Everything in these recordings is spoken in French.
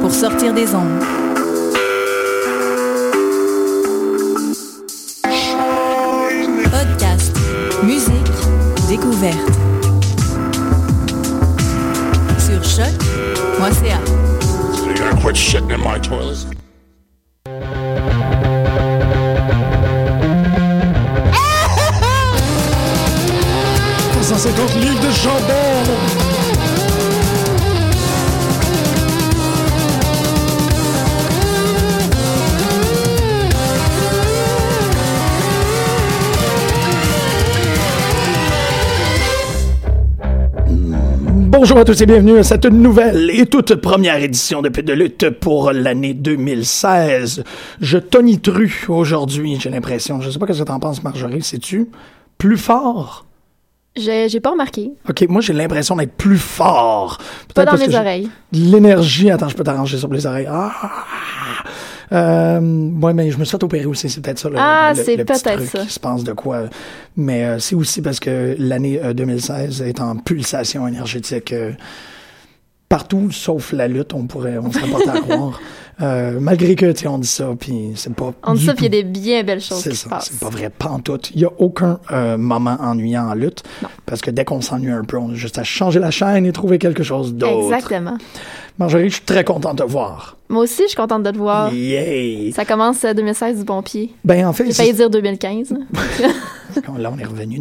pour sortir des ondes. Podcast, musique, découverte. Sur choc.ca. Gotta quit Bonjour à tous et bienvenue à cette nouvelle et toute première édition de Pit de lutte pour l'année 2016. Je tonitru aujourd'hui, j'ai l'impression. Je sais pas ce que t'en penses, Marjorie. Sais-tu? Plus fort? J'ai j'ai pas remarqué. Ok, moi j'ai l'impression d'être plus fort. Pas dans mes oreilles. L'énergie, attends, je peux t'arranger sur les oreilles. Ah! Euh, ouais, mais je me suis fait opérer aussi, c'est peut-être ça. Le, Ah, c'est peut-être ça. qui se passe de quoi. Mais euh, c'est aussi parce que l'année euh, 2016 est en pulsation énergétique euh, partout, sauf la lutte, on pourrait, on serait porté à croire. Euh, malgré que, tu sais, on dit ça, puis c'est pas. On dit ça, puis il y a tout- des bien belles choses c'est ça, c'est pas vrai, pantoute. Il y a aucun euh, moment ennuyant en lutte, parce que dès qu'on s'ennuie un peu, on a juste à changer la chaîne et trouver quelque chose d'autre. Exactement. Marjorie, je suis très content de te voir. Moi aussi, je suis contente de te voir. Yay! Ça commence euh, 2016 du bon pied. Ben, en fait, J'ai failli dire 2015. Là, on est revenu.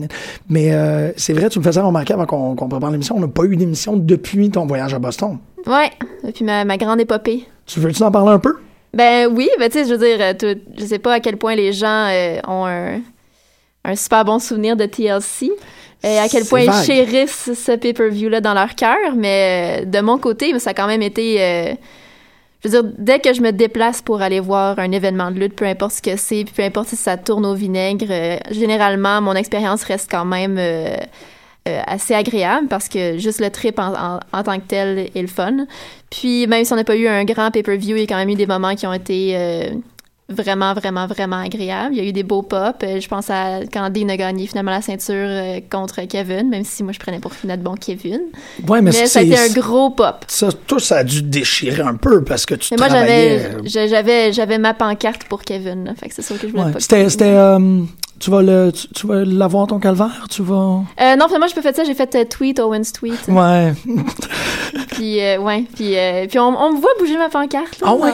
Mais euh, c'est vrai, tu me faisais remarquer avant qu'on qu'on prépare l'émission, on n'a pas eu d'émission depuis ton voyage à Boston. ouais. Et puis ma, ma grande épopée. Tu veux-tu en parler un peu? Ben oui, ben tu sais, je veux dire, euh, tout- je sais pas à quel point les gens euh, ont un, un super bon souvenir de TLC. Et à quel point ils chérissent ce pay-per-view-là dans leur cœur. Mais euh, de mon côté, ça a quand même été... euh, je veux dire, dès que je me déplace pour aller voir un événement de lutte, peu importe ce que c'est, puis peu importe si ça tourne au vinaigre, euh, généralement, mon expérience reste quand même euh, euh, assez agréable parce que juste le trip en, en- tant que tel est le fun. Puis même si on n'a pas eu un grand pay-per-view, il y a quand même eu des moments qui ont été vraiment, vraiment, vraiment agréables. Il y a eu des beaux pops. Euh, Je pense à quand Dean a gagné finalement la ceinture euh, contre Kevin, même si moi je prenais pour notre bon Kevin. Ouais, mais, Mais, c'est- ça a été un gros pop. Ça, toi, ça a dû te déchirer un peu parce que tu Mais moi, travaillais... j'avais, euh, j'a- j'avais, j'avais ma pancarte pour Kevin. là. Fait que c'est sûr que je voulais ouais. pas. C'était... euh, tu vas le, tu, tu vas l'avoir ton calvaire, tu vas... Euh, non, finalement, j'ai pas fait ça. J'ai fait euh, tweet, Owens tweet. Ouais. Puis, euh, ouais. Puis, puis on, on me voit bouger ma pancarte. là. Ah ouais?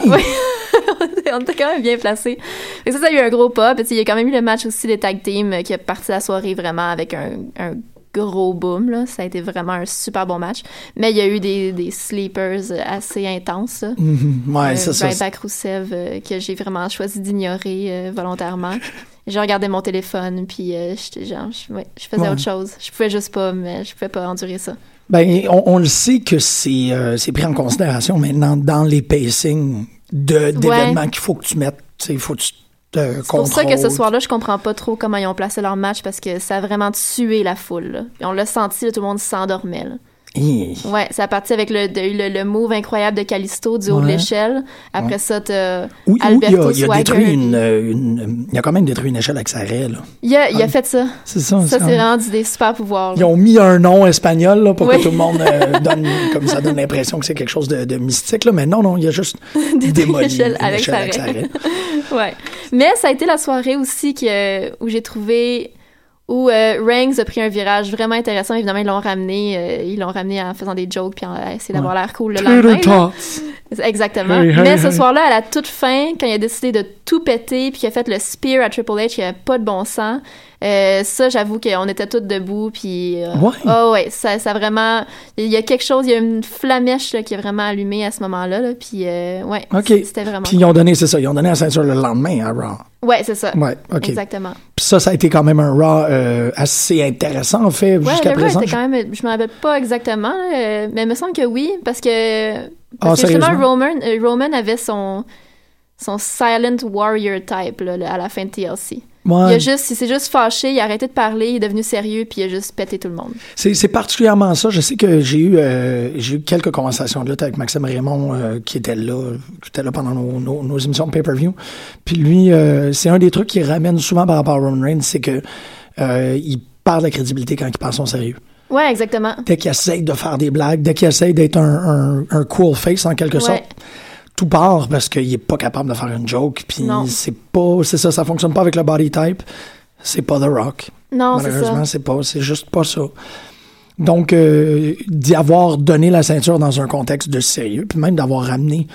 on était quand même bien placés. Fait que ça, ça a eu un gros pop. Puis, il y a quand même eu le match aussi des tag teams euh, qui a parti la soirée vraiment avec un, un gros boom. Là. Ça a été vraiment un super bon match. Mais il y a eu des, des sleepers euh, assez intenses. là. Mhm. Ouais, Euh, c'est ça. Ryback Rousseff, euh, que j'ai vraiment choisi d'ignorer euh, volontairement. J'ai regardé mon téléphone, puis j'étais genre, je, ouais, je faisais Ouais. autre chose. Je pouvais juste pas, mais je pouvais pas endurer ça. Ben, on, on le sait que c'est c'est pris en considération maintenant dans les pacings d'événements qu'il faut que tu mettes. Il faut que tu C'est pour ça que ce soir-là, je comprends pas trop comment ils ont placé leur match parce que ça a vraiment tué la foule. là. Et on l'a senti, là, tout le monde s'endormait. Hi. Ouais, ça a parti avec le, le, le move incroyable de Callisto du haut de l'échelle. Après ça, t'as Oui, oui, il a, il a détruit une, euh, une- Il a quand même détruit une échelle avec sa raie, là. Il a, il a fait ça. C'est ça. Ça, c'est vraiment des super pouvoirs. Ils ont mis un nom espagnol là, pour Oui. que tout le monde euh, donne, comme ça donne l'impression que c'est quelque chose de, de mystique. Là. Mais non, non, il a juste démoli l'échelle une avec avec sa raie. raie. Ouais. Mais ça a été la soirée aussi que, où j'ai trouvé où euh, Rangs a pris un virage vraiment intéressant. Évidemment, ils l'ont ramené, euh, ils l'ont ramené en faisant des jokes puis en essayant d'avoir l'air cool le lendemain. Exactement. Hey, hey, Mais ce hey. soir-là, à la toute fin, quand il a décidé de tout péter puis qu'il a fait le spear à Triple H, qui avait pas de bon sens, euh, ça, j'avoue qu'on était tous debout puis. euh, Ouais. Ah ouais, ça, ça vraiment. Il y a quelque chose, il y a une flamèche là, qui est vraiment allumée à ce moment-là, là, puis euh, ouais, OK. c'était vraiment. Puis ils ont donné, c'est ça, ils ont donné la ceinture le lendemain à Raw. Ouais, c'est ça. Ouais, OK. Exactement. Puis ça, ça a été quand même un Raw euh, assez intéressant, en fait, Ouais, jusqu'à présent. était quand même, je me rappelle pas exactement, là, euh, mais il me semble que oui, parce que, parce Ah, que justement? Roman, euh, Roman avait son son silent warrior type là, à la fin de TLC. Ouais. Il a juste, il s'est juste fâché, il a arrêté de parler, il est devenu sérieux, puis il a juste pété tout le monde. C'est, c'est particulièrement ça. Je sais que j'ai eu, euh, j'ai eu quelques conversations de lutte avec Maxime Raymond euh, qui était là, qui était là pendant nos, nos, nos émissions de pay-per-view. Puis lui, euh, c'est un des trucs qu'il ramène souvent par rapport à Roman Reigns, c'est que il perd la crédibilité quand il parle son sérieux. Ouais, exactement. Dès qu'il essaye de faire des blagues, dès qu'il essaye d'être un, un, un cool face en quelque Ouais. sorte, tout part parce qu'il est pas capable de faire une joke. Puis c'est pas, c'est ça, ça fonctionne pas avec le body type. C'est pas The Rock. Non, c'est Malheureusement, ça. c'est pas, c'est juste pas ça. Donc, euh, d'y avoir donné la ceinture dans un contexte de sérieux, puis même d'avoir ramené,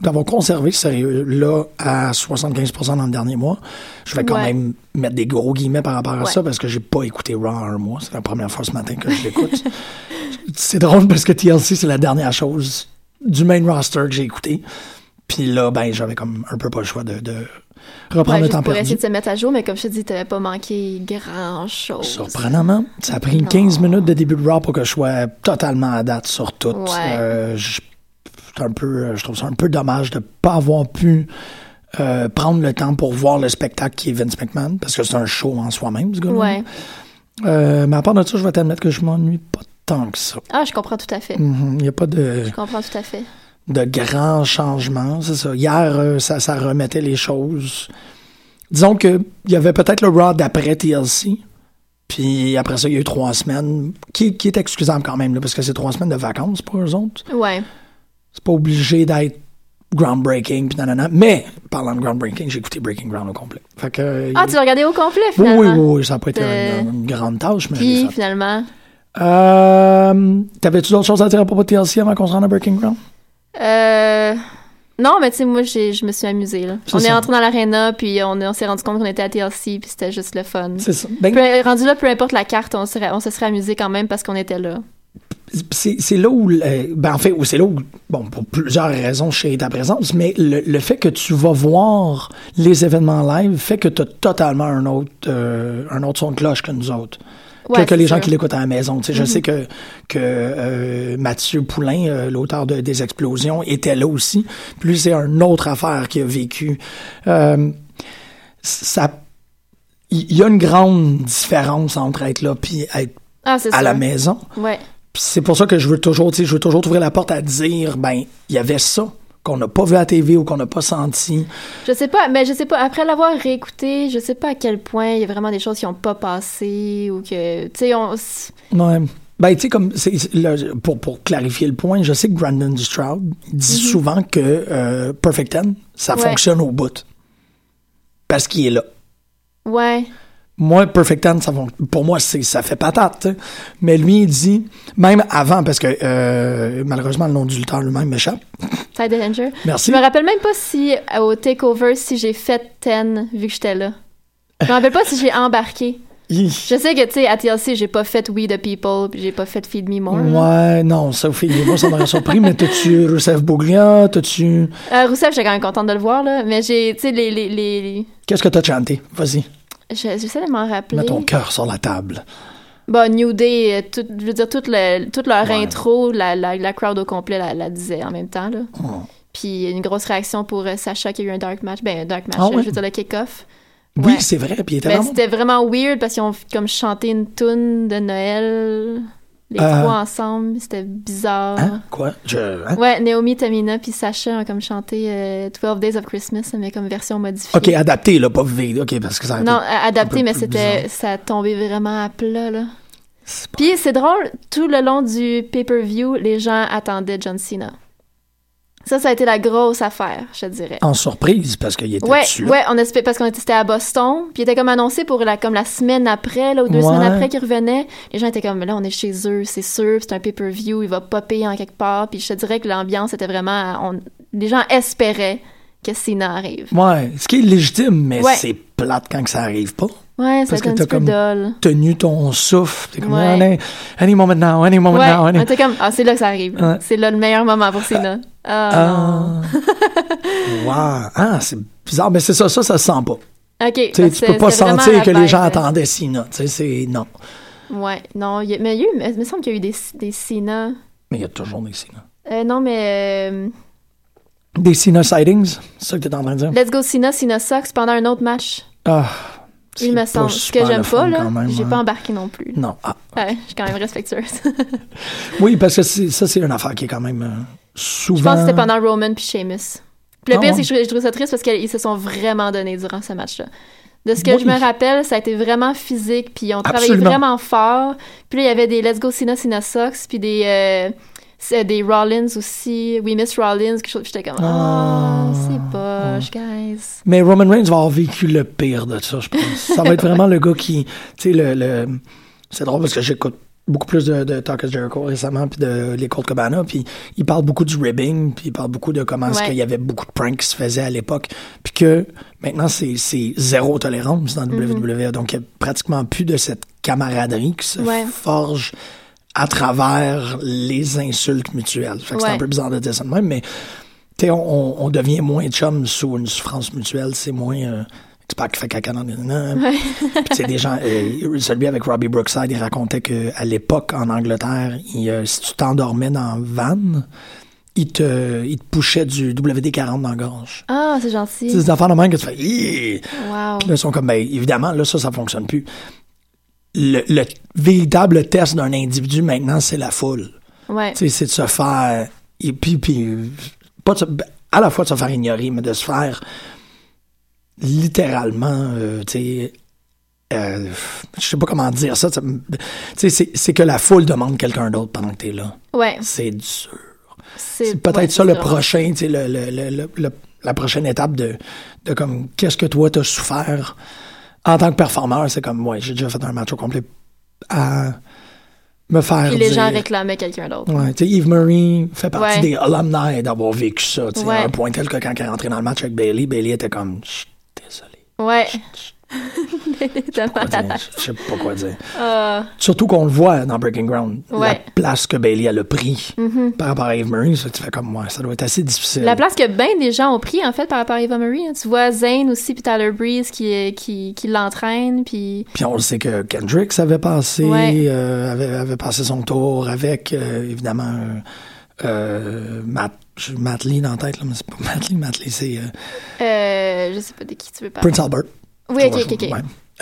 d'avoir conservé ce sérieux-là à 75% dans le dernier mois, je vais quand Ouais. même mettre des gros guillemets par rapport à Ouais. ça parce que j'ai pas écouté Raw un mois. C'est la première fois ce matin que je l'écoute. c'est drôle parce que TLC, c'est la dernière chose du main roster que j'ai écouté. Puis là, ben, j'avais comme un peu pas le choix de, de reprendre Ouais, le temps perdu. essayer de se mettre à jour, mais comme je te dis, t'avais pas manqué grand-chose. Surprenamment, ça a pris Non. 15 minutes de début de Raw pour que je sois totalement à date sur tout. Ouais. Euh, je, c'est un peu, je trouve ça un peu dommage de pas avoir pu euh, prendre le temps pour voir le spectacle qui est Vince McMahon, parce que c'est un show en soi-même, ce gars-là. Ouais. Euh, mais à part de ça, je vais t'admettre que je m'ennuie pas tant que ça. Ah, je comprends tout à fait. Mhm, Il n'y a pas de, Je comprends tout à fait. de grands changements, c'est ça. Hier, euh, ça, ça remettait les choses. Disons que il y avait peut-être le Raw d'après TLC. Puis après ça, il y a eu trois semaines, qui, qui est excusable quand même, là, parce que c'est trois semaines de vacances pour eux autres. Ouais. C'est pas obligé d'être groundbreaking, puis nanana. Mais, parlant de groundbreaking, j'ai écouté Breaking Ground au complet. Fait que, Ah, tu l'as regardé au complet, oui, finalement? oui, oui, oui, ça n'a pas été Euh, une, une grande tâche, mais Puis, finalement... Euh, T'avais-tu d'autres choses à dire à propos de TLC avant qu'on se rende à Breaking Ground? Euh... Non, mais tu sais, moi, j'ai- je me suis amusée, là. On est ça. entré dans l'aréna, puis on, on s'est rendu compte qu'on était à TLC, puis c'était juste le fun. C'est ça. Ben, Peu- rendu là, peu importe la carte, on, serait, on se serait amusé quand même parce qu'on était là. C'est là où, ben en fait, c'est là où, bon, pour plusieurs raisons, je sais ta présence, mais le, le fait que tu vas voir les événements live fait que tu as totalement un autre, euh, un autre son de cloche que nous autres. Ouais, que, que les gens. Mm-hmm. qui l'écoutent à la maison. Tu sais, Je sais que, que euh, Mathieu Poulain, euh, l'auteur de, des Explosions, était là aussi. Puis c'est une autre affaire qu'il a vécu. Ça, il y, y a une grande différence entre être là puis être Ah, à la maison. Ouais. C'est pour ça que je veux toujours, tu sais, je veux toujours ouvrir la porte à dire, ben, il y avait ça qu'on n'a pas vu à la TV ou qu'on n'a pas senti. Je sais pas, mais je sais pas, après l'avoir réécouté, je sais pas à quel point il y a vraiment des choses qui ont pas passé ou que, tu sais, on... Ouais. Ben, tu sais, comme, pour, pour clarifier le point, je sais que Brandon Stroud dit souvent que euh, Perfect Ten, ça Ouais. fonctionne au bout. Parce qu'il est là. Ouais. Moi, Perfect Ten, ça, pour moi, ça fait patate. Mais lui, il dit, même avant, parce que euh, malheureusement, le nom du lutteur lui-même m'échappe. Ty Dillinger. Merci. Je me rappelle même pas si, au Takeover, si j'ai fait 10 vu que j'étais là. Je me rappelle pas si j'ai embarqué. Je sais que, tu sais, à TLC, j'ai pas fait We the People, puis j'ai pas fait Feed Me More. là. Ouais, non, Sophie, moi, ça m'aurait surpris, mais t'as-tu Rousseff Bouglia? T'as-tu. Euh, Rousseff, j'étais quand même contente de le voir, là, mais j'ai, tu sais, les, les, les... Qu'est-ce que t'as chanté? Vas-y, J'essaie de m'en rappeler. mets ton cœur sur la table. Bah, New Day, euh, tout, je veux dire, toute, le- toute leur Ouais. intro, la, la, la crowd au complet la, la disait en même temps, là. Oh. Puis une grosse réaction pour euh, Sacha qui a eu un dark match. Ben, un dark match, Ah je veux dire le kick-off. Oui, Ouais. c'est vrai. Puis vraiment- c'était vraiment weird parce qu'ils ont comme chanté une tune de Noël, les Euh. trois ensemble. C'était bizarre. Hein? Quoi? Je... hein? Ouais, Naomi, Tamina puis Sacha ont comme chanté euh, 12 Days of Christmas, mais comme version modifiée. OK, adapté, là, pas V. OK, parce que ça Non, adapté, mais c'était ça a tombé vraiment à plat, là. Pas- Puis c'est drôle, tout le long du pay-per-view, les gens attendaient John Cena. Ça, ça a été la grosse affaire, je te dirais. En surprise, parce qu'il était Ouais, dessus. ouais, on parce qu'on était à Boston, puis il était comme annoncé pour la comme la semaine après, là, ou deux Ouais. semaines après qu'il revenait. Les gens étaient comme là, on est chez eux, c'est sûr, c'est un pay-per-view, il va popper en quelque part. Puis je te dirais que l'ambiance était vraiment, on- les gens espéraient que Cena arrive. Ouais, ce qui est légitime, mais Ouais. c'est plate quand que ça arrive pas. Ouais, ça Parce a été que t'as comme-. Tenu ton souffle. T'es comme, Ouais. any, any moment now, any moment Ouais, now. Any... était comme ah c'est là que ça arrive. Ouais. C'est là le meilleur moment pour Cena. Ah, non. Ah, wow. Ah, c'est bizarre, mais c'est ça, ça, ça se sent pas. Ok. Tu peux pas sentir que les gens attendaient Sina. Tu sais, c'est non. Ouais, non, y a- mais il y a eu, mais il me semble qu'il y a eu des, des Cena. Mais il y a toujours des Sina. Euh, non, mais euh, Des Sina sightings, c'est ça que t'es en train de dire? Let's Go Cena, Cena Sucks pendant un autre match. Ah, Me pas semble. Ce que j'aime pas, là, j'ai hein. pas embarqué non plus. Non. Ah. Ouais, je suis quand même respectueuse. Oui, parce que ça, c'est une affaire qui est quand même euh, souvent. je pense que c'était pendant Roman puis Sheamus. Puis le Ah pire, ouais. c'est que je, je trouve ça triste parce qu'ils se sont vraiment donnés durant ce match-là. De ce que Oui. je me rappelle, ça a été vraiment physique, puis ils ont travaillé Absolument. vraiment fort. Puis là, il y avait des Let's Go Cena, Cena Sucks, puis des, euh, c'est des Rollins aussi, We Miss Rollins, quelque chose. J'étais comme, Ah. oh, c'est poche, guys. Mais Roman Reigns va avoir vécu le pire de ça, je pense. Ça va être vraiment le gars qui. Tu sais, le. le... C'est drôle parce que j'écoute beaucoup plus de, de Talk of Jericho récemment, puis de les Colt Cabana, puis il parle beaucoup du ribbing, puis il parle beaucoup de comment est-ce Ouais. qu'il y avait beaucoup de pranks qui se faisaient à l'époque, puis que maintenant c'est zéro tolérance dans WWE, donc il y a pratiquement plus de cette camaraderie qui se Ouais. forge à travers les insultes mutuelles. Fait que c'est un peu bizarre de dire ça de même, mais tu on, on- on devient moins chum sous une souffrance mutuelle, c'est moins euh, expert qui fait caca dans. Puis tu des gens, euh, celui avec Robbie Brookside, il racontait que à l'époque en Angleterre, il, euh, si tu t'endormais dans van, il te, il te pushait du WD-40 dans la gorge. Ah, c'est C'est gentil. des affaires de même que tu fais! Wow. Puis là, ils sont comme, ben, évidemment, là, ça, ça fonctionne plus. Le, le véritable test d'un individu maintenant, c'est la foule. Ouais. Tu sais, c'est de se faire. Et puis, puis pas de se- à la fois de se faire ignorer, mais de se faire littéralement, euh, tu sais. euh, je sais pas comment dire ça. c'est- que la foule demande quelqu'un d'autre pendant que t'es là. Ouais. C'est dur. C'est peut-être ouais, ça le prochain, le- le- le- la prochaine étape de, de comme, qu'est-ce que toi t'as souffert? En tant que performeur. C'est comme, ouais, j'ai déjà fait un match au complet à me faire Puis les gens réclamaient quelqu'un d'autre. Ouais, tu sais, Yves Murray fait partie Ouais. des alumni d'avoir vécu ça. tu sais, Ouais. À un point tel que quand il est rentré dans le match avec Bailey, Bailey était comme, je suis désolé. Ouais. Quoi dire, Je sais pas quoi dire. Ah, Surtout qu'on le voit dans Breaking Ground. La Ouais. Place que Bailey elle a pris par rapport à Yves Murray, ça, tu fais comme moi. Ça doit être assez difficile. La place que bien des gens ont pris, en fait, par rapport à Eva Marie. hein. Tu vois Zane aussi, puis Tyler Breeze qui, qui, qui l'entraîne, puis... Puis on le sait que Kendricks avait passé, Ouais. euh, avait, avait passé son tour avec, euh, évidemment, euh, euh, Matt, Lee dans la tête, là, mais c'est pas Matt Lee, Matt Lee, c'est euh, Euh, je sais pas de qui tu veux parler. Prince Albert. Oui, ok, ok.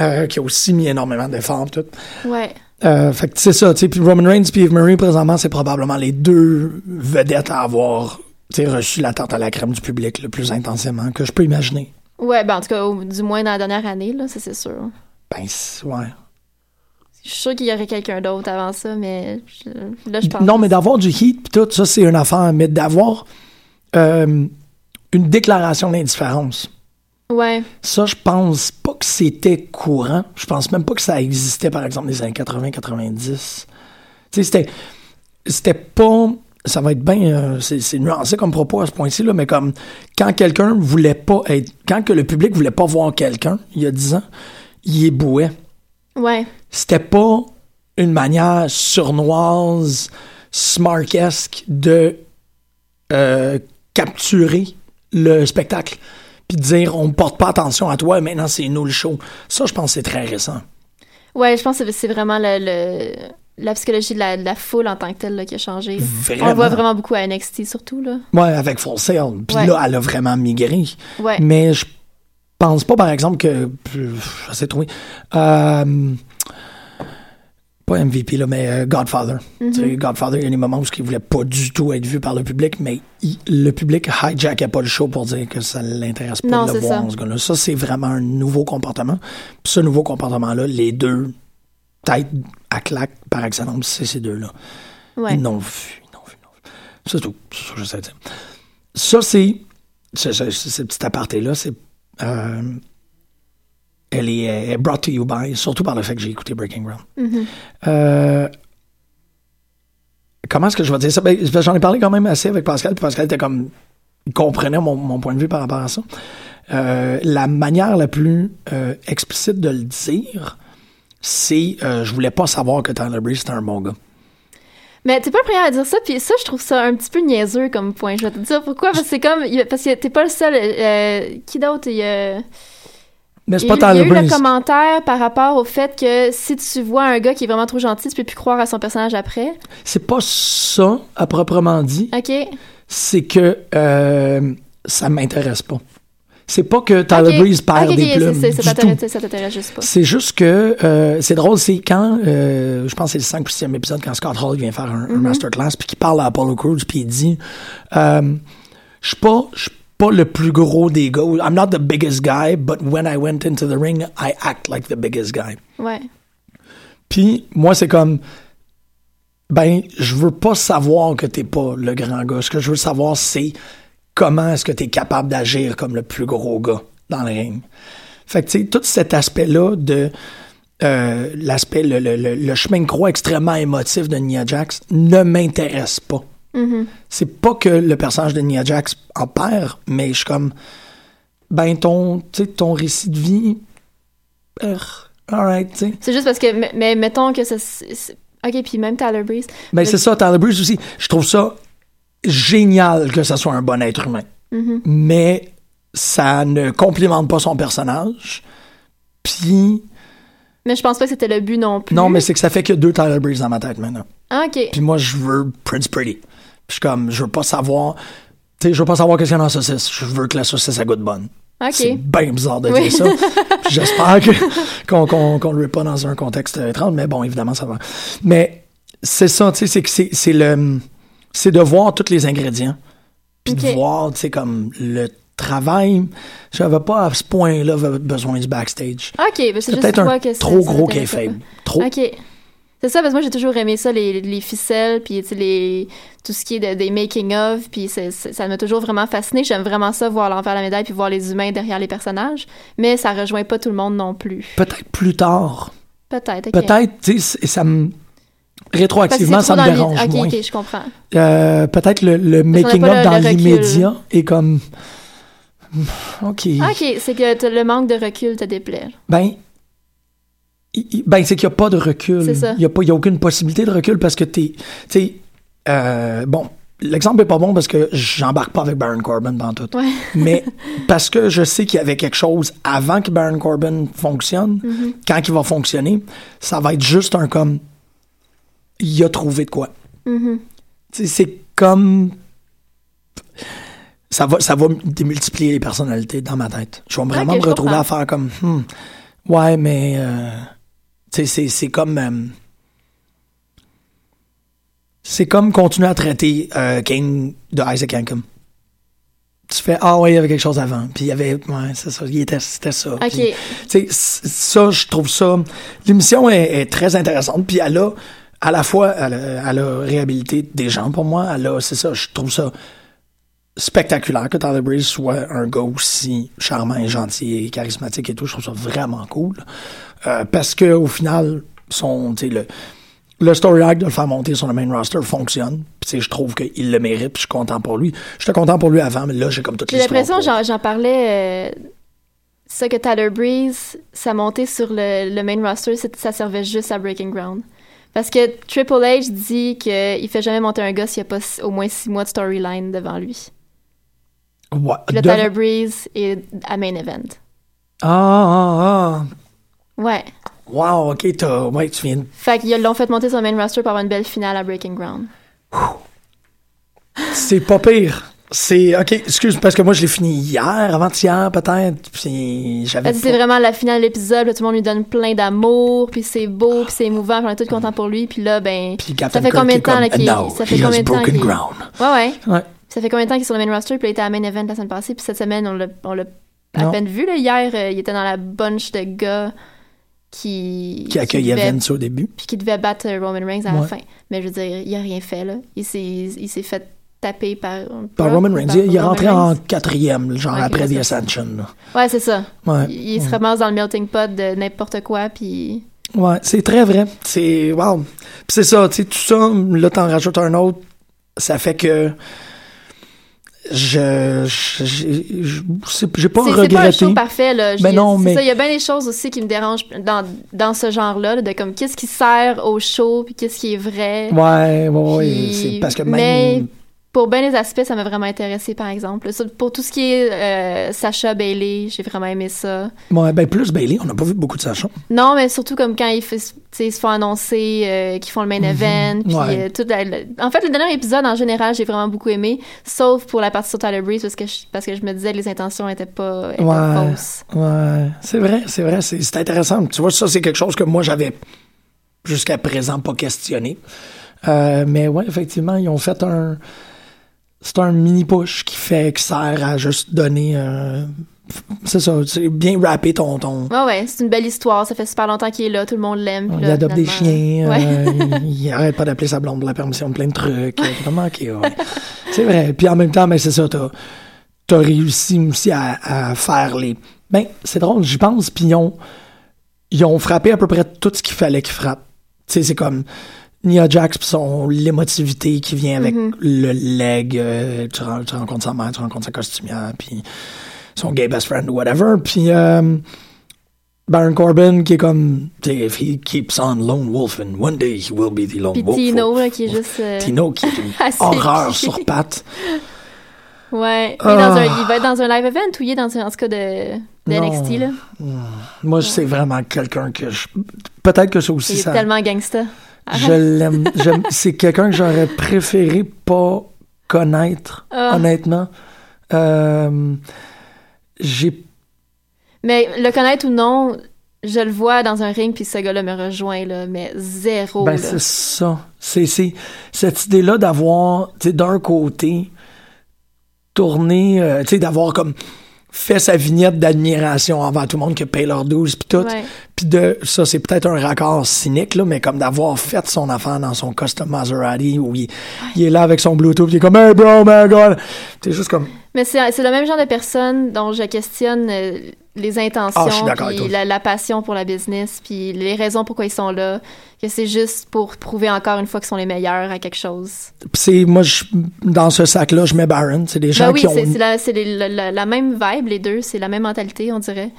Euh, qui a aussi mis énormément d'efforts, tout. Ouais. Euh, fait que c'est ça, tu sais, puis Roman Reigns puis Eve Murray, présentement, c'est probablement les deux vedettes à avoir, tu sais, reçu la tarte à la crème du public le plus intensément que je peux imaginer. Ouais, ben en tout cas, au- du moins dans la dernière année, là, ça c'est sûr. Ben, ouais. Je suis sûre qu'il y aurait quelqu'un d'autre avant ça, mais je- là, je pense... Non, mais d'avoir du heat pis tout, ça, c'est une affaire, mais d'avoir euh, une déclaration d'indifférence. Ouais. Ça, je pense pas que c'était courant. Je pense même pas que ça existait, par exemple, les années 80-90. Tu sais, c'était, c'était pas. Ça va être bien. euh, c'est, nuancé comme propos à ce point-ci, là, mais comme quand quelqu'un voulait pas être. Quand que le public voulait pas voir quelqu'un, il y a 10 ans, il ébouait. Ouais. C'était pas une manière surnoise, smarkesque de euh, capturer le spectacle puis de dire on porte pas attention à toi maintenant c'est nous le show ça je pense que c'est très récent Ouais, je pense que c'est vraiment le, le- la psychologie de la, de la foule en tant que telle là, qui a changé. On Vraiment. le voit vraiment beaucoup à NXT surtout là. Ouais, avec Full Sail. Puis Ouais. là, elle a vraiment migré. Ouais. Mais je pense pas, par exemple, que. Je sais trouver. Euh, pas MVP, là, mais euh, Godfather. Tu sais, Godfather, il y a des moments où il voulait pas du tout être vu par le public, mais il- le public hijackait pas le show pour dire que ça l'intéresse pas Non, de le voir, ça. ce gars-là. Ça, c'est vraiment un nouveau comportement. Puis ce nouveau comportement-là, les deux têtes à claque par excellence, c'est ces deux-là. Ouais. Ils l'ont vu, ils l'ont vu, ils l'ont vu. C'est tout. C'est ça que j'essaie de dire. Ça, c'est. ce- ce- ce- Ce petit aparté-là, c'est. euh, elle est, brought to you by, surtout par le fait que j'ai écouté Breaking Ground. Mm-hmm. Euh, comment est-ce que je vais dire ça? Ben, j'en ai parlé quand même assez avec Pascal, puis Pascal était comme. Il comprenait mon, mon point de vue par rapport à ça. Euh, la manière la plus euh, explicite de le dire, c'est je voulais pas savoir que Tyler Breeze c'était un bon gars. Mais t'es pas le premier à dire ça, puis ça, je trouve ça un petit peu niaiseux comme point. Je vais te dire pourquoi, parce que c'est comme... Parce que t'es pas le seul... qui d'autre? Il y a... Mais c'est pas eu le Breeze. commentaire par rapport au fait que si tu vois un gars qui est vraiment trop gentil, tu peux plus croire à son personnage après. C'est pas ça, à proprement dit. OK. C'est que euh, ça m'intéresse pas. C'est pas que Tyler Ok. Breeze perd Ok, ok, des c'est- plumes. c'est- ça t'intéresse- tout. Ça t'intéresse juste pas. C'est juste que euh, c'est drôle, c'est quand, euh, je pense que c'est le 5 ou 6e épisode, quand Scott Hall vient faire un, un Mhm. masterclass, puis qu'il parle à Apollo Crews, puis il dit euh, Je suis pas, je suis pas le plus gros des gars. I'm not the biggest guy, but when I went into the ring, I act like the biggest guy. Ouais. Puis moi, c'est comme ben, je veux pas savoir que t'es pas le grand gars. Ce que je veux savoir, c'est comment est-ce que t'es capable d'agir comme le plus gros gars dans le ring. Fait que, tu sais, tout cet aspect-là de euh, l'aspect, le, le- le- le chemin de croix extrêmement émotif de Nia Jax ne m'intéresse pas. C'est pas que le personnage de Nia Jax en perd, mais je suis comme, ben, ton, ton récit de vie, euh, alright. C'est juste parce que... Mais, mettons que ça... OK, puis même Tyler Breeze. Ben, c'est ça, Tyler Breeze aussi. Je trouve ça génial que ça soit un bon être humain. Mais ça ne complimente pas son personnage. Puis, Mais je pense pas que c'était le but non plus. non, mais c'est que ça fait que deux Tyler Breeze dans ma tête maintenant. Ah, OK. Puis moi, je veux Prince Pretty. Puis je suis comme, je veux pas savoir. Tu sais, je veux pas savoir qu'est-ce qu'il y a dans la saucisse. Je veux que la saucisse, elle goûte bonne. C'est bien bizarre de Oui. dire ça. J'espère qu'on qu'on le met pas dans un contexte euh, étrange, mais bon, évidemment, ça va. Mais c'est ça, tu sais, c'est que c'est le c'est de voir tous les ingrédients, puis de voir, tu sais, comme le travail. J'avais pas à ce point-là besoin du backstage. OK, ben c'est juste peut-être un que ça- trop ça gros t'intéresse kayfabe. pas. Trop. C'est ça, parce que moi, j'ai toujours aimé ça, les, les ficelles, puis les, tout ce qui est de- des making-of, puis c'est- c'est- ça m'a toujours vraiment fasciné. J'aime vraiment ça, voir l'envers de la médaille, puis voir les humains derrière les personnages. Mais ça rejoint pas tout le monde non plus. Peut-être plus tard. Peut-être, OK. Peut-être, tu sais, ça me. Rétroactivement, ça me dérange l'i- OK, moins. OK, je comprends. Euh, peut-être le, le qu'on a making pas up le- dans l'immédiat est comme. OK. Ah, OK, c'est que le manque de recul te déplaît. Ben, ben c'est qu'il n'y a pas de recul. Il n'y a, pas- il y a aucune possibilité de recul parce que t'es. Tu euh, bon, l'exemple n'est pas bon parce que j'embarque pas avec Baron Corbin dans tout. Ouais. Mais parce que je sais qu'il y avait quelque chose avant que Baron Corbin fonctionne, Mm-hmm. quand il va fonctionner, ça va être juste un comme. Il a trouvé de quoi. Mm-hmm. C'est comme. Ça va, ça va démultiplier les personnalités dans ma tête. Je vais vraiment me retrouver à faire comme. hmm, ouais, mais. euh, c'est- c'est comme. euh, c'est comme continuer à traiter euh, King de Isaac Yankum. Tu fais Ah ouais, il y avait quelque chose avant. Puis il y avait. Ouais, c'est ça. C'était ça. OK. Puis, ça, je trouve ça. L'émission est, est très intéressante. Puis elle a, à la fois, elle a, elle a réhabilité des gens pour moi. Elle a, c'est ça, je trouve ça spectaculaire que Tyler Breeze soit un gars aussi charmant et gentil et charismatique et tout. Je trouve ça vraiment cool. Euh, parce que au final, son, le, le story arc de le faire monter sur le main roster fonctionne. Puis, je trouve qu'il le mérite. Puis je suis content pour lui. J'étais content pour lui avant, mais là, j'ai comme toute J'ai l'impression, j'en, parlais, euh, ça que Tyler Breeze, sa montée sur le, le main roster, ça servait juste à Breaking Ground. Parce que Triple H dit qu'il fait jamais monter un gars s'il n'y a pas au moins six mois de storyline devant lui. Puis le de- Tyler Breeze est à main event. Ah, ah, ah. Ouais. Wow, ok, t'as, ouais, tu viens de Fait qu'ils l'ont fait monter sur le main roster pour avoir une belle finale à Breaking Ground. C'est pas pire. C'est ok, excuse parce que moi je l'ai fini hier, avant-hier peut-être, puis j'avais. C'est pas- vraiment la finale de l'épisode, tout le monde lui donne plein d'amour, puis c'est beau, puis c'est émouvant, puis on est tous contents pour lui, puis là, ben, Puis ça fait combien de temps là, qu'il "And now, ça fait combien de temps broken ground. Ouais, ouais. Ouais. Ça fait combien de temps qu'il est sur le main roster, puis il était à main event la semaine passée, puis cette semaine, on l'a, on l'a à Non. peine vu, là, hier, euh, il était dans la bunch de gars qui... Qui accueillait devaient- Vince au début. puis qui devait battre euh, Roman Reigns à la fin. Mais je veux dire, il a rien fait, là. Il s'est, il s'est fait taper par... Par Roman Reigns. par Il, est rentré Reigns. en quatrième, genre après The. Ascension. là. Ouais, c'est ça. Ouais. Il, il se ramasse dans le melting pot de n'importe quoi, puis... Ouais, c'est très vrai. C'est wow. Puis c'est ça, tu sais, tout ça, là t'en rajoutes un autre, ça fait que je je- j'ai pas C'est, c'est pas un regretté. show parfait, là. Ben non, c'est mais- il y a bien des choses aussi qui me dérangent dans, dans ce genre-là, là, de comme qu'est-ce qui sert au show, puis qu'est-ce qui est vrai. Ouais, ouais, Puis- c'est parce que mais même pour bien des aspects, ça m'a vraiment intéressé, par exemple. Pour tout ce qui est euh, Sacha Bailey, j'ai vraiment aimé ça. ben plus Bailey, on n'a pas vu beaucoup de Sacha. Non, mais surtout comme quand ils, fait- se font annoncer euh, qu'ils font le main event. Puis, Mhm. Ouais. euh, la- la- En fait, le dernier épisode, en général, j'ai vraiment beaucoup aimé, sauf pour la partie sur Tyler Breeze, parce que je, parce que je me disais que les intentions étaient pas, étaient Ouais. fausses. Ouais, c'est vrai, c'est vrai, c'est intéressant. Tu vois, ça, c'est quelque chose que moi, j'avais jusqu'à présent pas questionné. Mais ouais, effectivement, ils ont fait un. C'est un mini push qui fait, qui sert à juste donner. euh, c'est ça, c'est bien rapper ton. ton Ouais, ouais, c'est une belle histoire. Ça fait super longtemps qu'il est là, tout le monde l'aime. il là, adopte des chiens, Ouais. euh, il, il arrête pas d'appeler sa blonde pour la permission de plein de trucs. Vraiment, ok, ouais. C'est vrai. Puis en même temps, ben, c'est ça, t'as as réussi aussi à, à faire les. Ben, c'est drôle, j'y pense, puis ils ont, ils ont frappé à peu près tout ce qu'il fallait qu'ils frappent. Tu sais, c'est comme Nia Jax pis son l'émotivité qui vient avec Mm-hmm. le leg, euh, tu, ren- tu rencontres sa mère, tu rencontres sa costumière, puis son gay best friend ou whatever, puis euh, Baron Corbin qui est comme, if he keeps on lone wolfing, one day he will be the lone Puis wolf. Tino, là, qui est juste. euh, Tino qui est une horreur sur pattes. Ouais. Il, est dans un- il va être dans un live event ou il est dans un, en tout cas de, de. NXT, là? Moi, c'est vraiment quelqu'un que je... Peut-être que ça aussi, Il est ça... tellement gangsta. Je l'aime. C'est quelqu'un que j'aurais préféré pas connaître, Ah. honnêtement. Euh, j'ai. Mais le connaître ou non, je le vois dans un ring, puis ce gars-là me rejoint, là, mais zéro, Ben, c'est ça. C'est cette idée-là d'avoir, tu sais, d'un côté, tourné, euh, tu sais, d'avoir comme fait sa vignette d'admiration envers tout le monde qui paye leur 12 puis tout. Puis de ça, c'est peut-être un raccord cynique, là, mais comme d'avoir fait son affaire dans son custom Maserati où il, il est là avec son Bluetooth, il est comme Hey bro, my god! C'est juste comme Mais c'est c'est le même genre de personne dont je questionne euh, les intentions, Ah, puis toi. la, la passion pour la business, puis les raisons pourquoi ils sont là, que c'est juste pour prouver encore une fois qu'ils sont les meilleurs à quelque chose. C'est moi je, dans ce sac là je mets Baron c'est des gens Ben oui, qui ont c'est les- la- la même vibe, les deux, c'est la même mentalité, on dirait.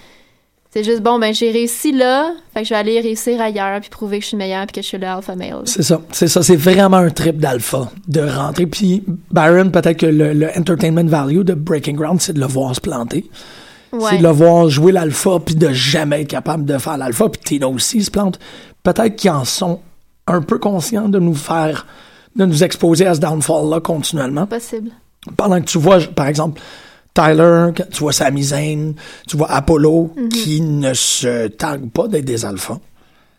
C'est juste, bon, ben j'ai réussi là, fait que je vais aller réussir ailleurs, puis prouver que je suis meilleur, puis que je suis le alpha male. c'est ça c'est ça c'est vraiment un trip d'alpha de rentrer puis Baron peut-être que le, le entertainment value de Breaking Ground c'est de le voir se planter c'est de le voir jouer l'alpha puis de jamais être capable de faire l'alpha puis Tina aussi se plante peut-être qu'ils en sont un peu conscients de nous faire de nous exposer à ce downfall là continuellement Possible. pendant que tu vois, par exemple, Tyler, tu vois Sami Zayn, tu vois Apollo, Mhm. qui ne se targue pas d'être des alphas.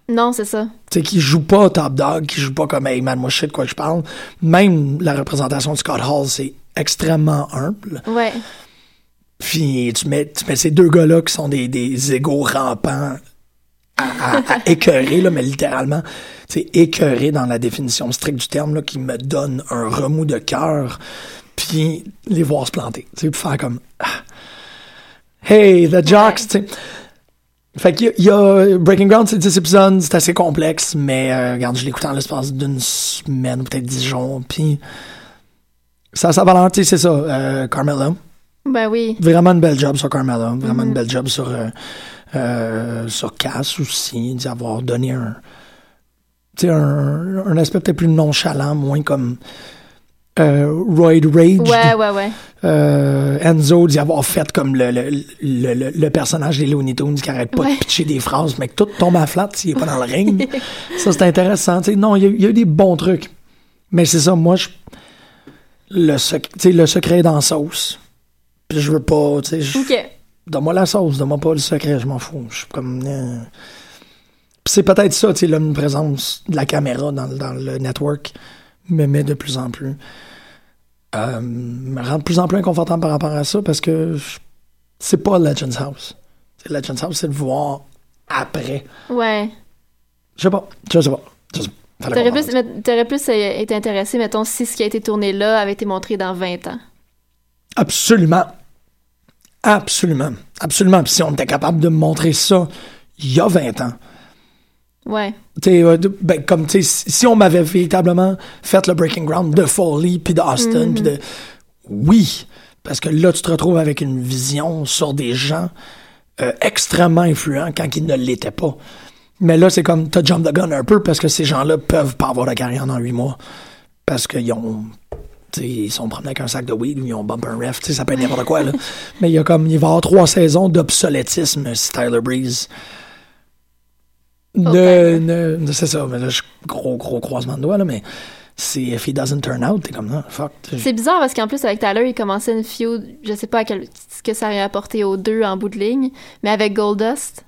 Non, c'est ça. Tu sais, qui joue pas top dog, qui joue pas comme Hey man, moi je sais de quoi je parle. Même la représentation de Scott Hall, c'est extrêmement humble. Ouais. Puis tu mets, tu mets ces deux gars-là qui sont des, des égaux rampants à, à, à écœurer, là, mais littéralement, c'est écœurer dans la définition stricte du terme, là, qui me donne un remous de cœur, puis les voir se planter. Tu sais, faire comme ah, Hey, the jocks, tu sais. Fait qu'il y y a Breaking Ground, c'est 10 épisodes, c'est assez complexe, mais euh, regarde, je l'écoute en l'espace d'une semaine peut-être 10 jours, puis ça a sa valeur, tu sais, c'est ça. Euh, Carmella, Ben oui. Vraiment une belle job sur Carmella. Vraiment une belle job sur, euh, euh, sur Cass aussi, d'avoir donné un, tu sais, un, un aspect peut-être plus nonchalant, moins comme euh, Royd Rage. Ouais, ouais, ouais. euh, Enzo d'y avoir fait comme le, le, le, le- le personnage des Looney Tunes qui arrête pas Ouais. de pitcher des phrases, mais que tout tombe à flat s'il est pas dans le ring. ça, c'est intéressant. tu sais. non, il y, a- il y a eu des bons trucs. Mais c'est ça, moi, je, le, sec- tu sais, le secret est dans la sauce. Puis je veux pas, tu sais, OK. donne-moi la sauce, donne-moi pas le secret, je m'en fous. Je suis comme... euh. Puis c'est peut-être ça, tu sais, l'omniprésence de la caméra dans, le- dans le network me met de plus en plus... euh, me rend de plus en plus inconfortable par rapport à ça parce que je- c'est pas Legends House. C'est Legends House, c'est le voir après. Ouais. Je sais pas, je sais pas. Je sais pas. T'aurais plus, plus euh, été intéressé, mettons, si ce qui a été tourné là avait été montré dans 20 ans. Absolument. Absolument. Absolument. Puis si on était capable de me montrer ça il y a 20 ans, Ouais. Euh, ben, comme tu si on m'avait véritablement fait le breaking ground de Foley puis d'Austin puis de oui parce que là tu te retrouves avec une vision sur des gens euh, extrêmement influents quand ils ne l'étaient pas mais là c'est comme t'as jump the gun un peu parce que ces gens-là peuvent pas avoir de carrière dans huit mois parce qu'ils ont ils sont promenés avec un sac de weed ou ils ont bump un ref ça peut être n'importe quoi là. mais il y a comme il va y avoir trois saisons d'obsolétisme si Tyler Breeze ne, ne, ne- c'est ça, mais là, je, gros, gros croisement de doigts, là, mais c'est if he doesn't turn out, t'es comme, non, fuck. C'est bizarre parce qu'en plus, avec Tyler, il commençait une feud, je sais pas à quel, ce que ça aurait apporté aux deux en bout de ligne, mais avec Goldust.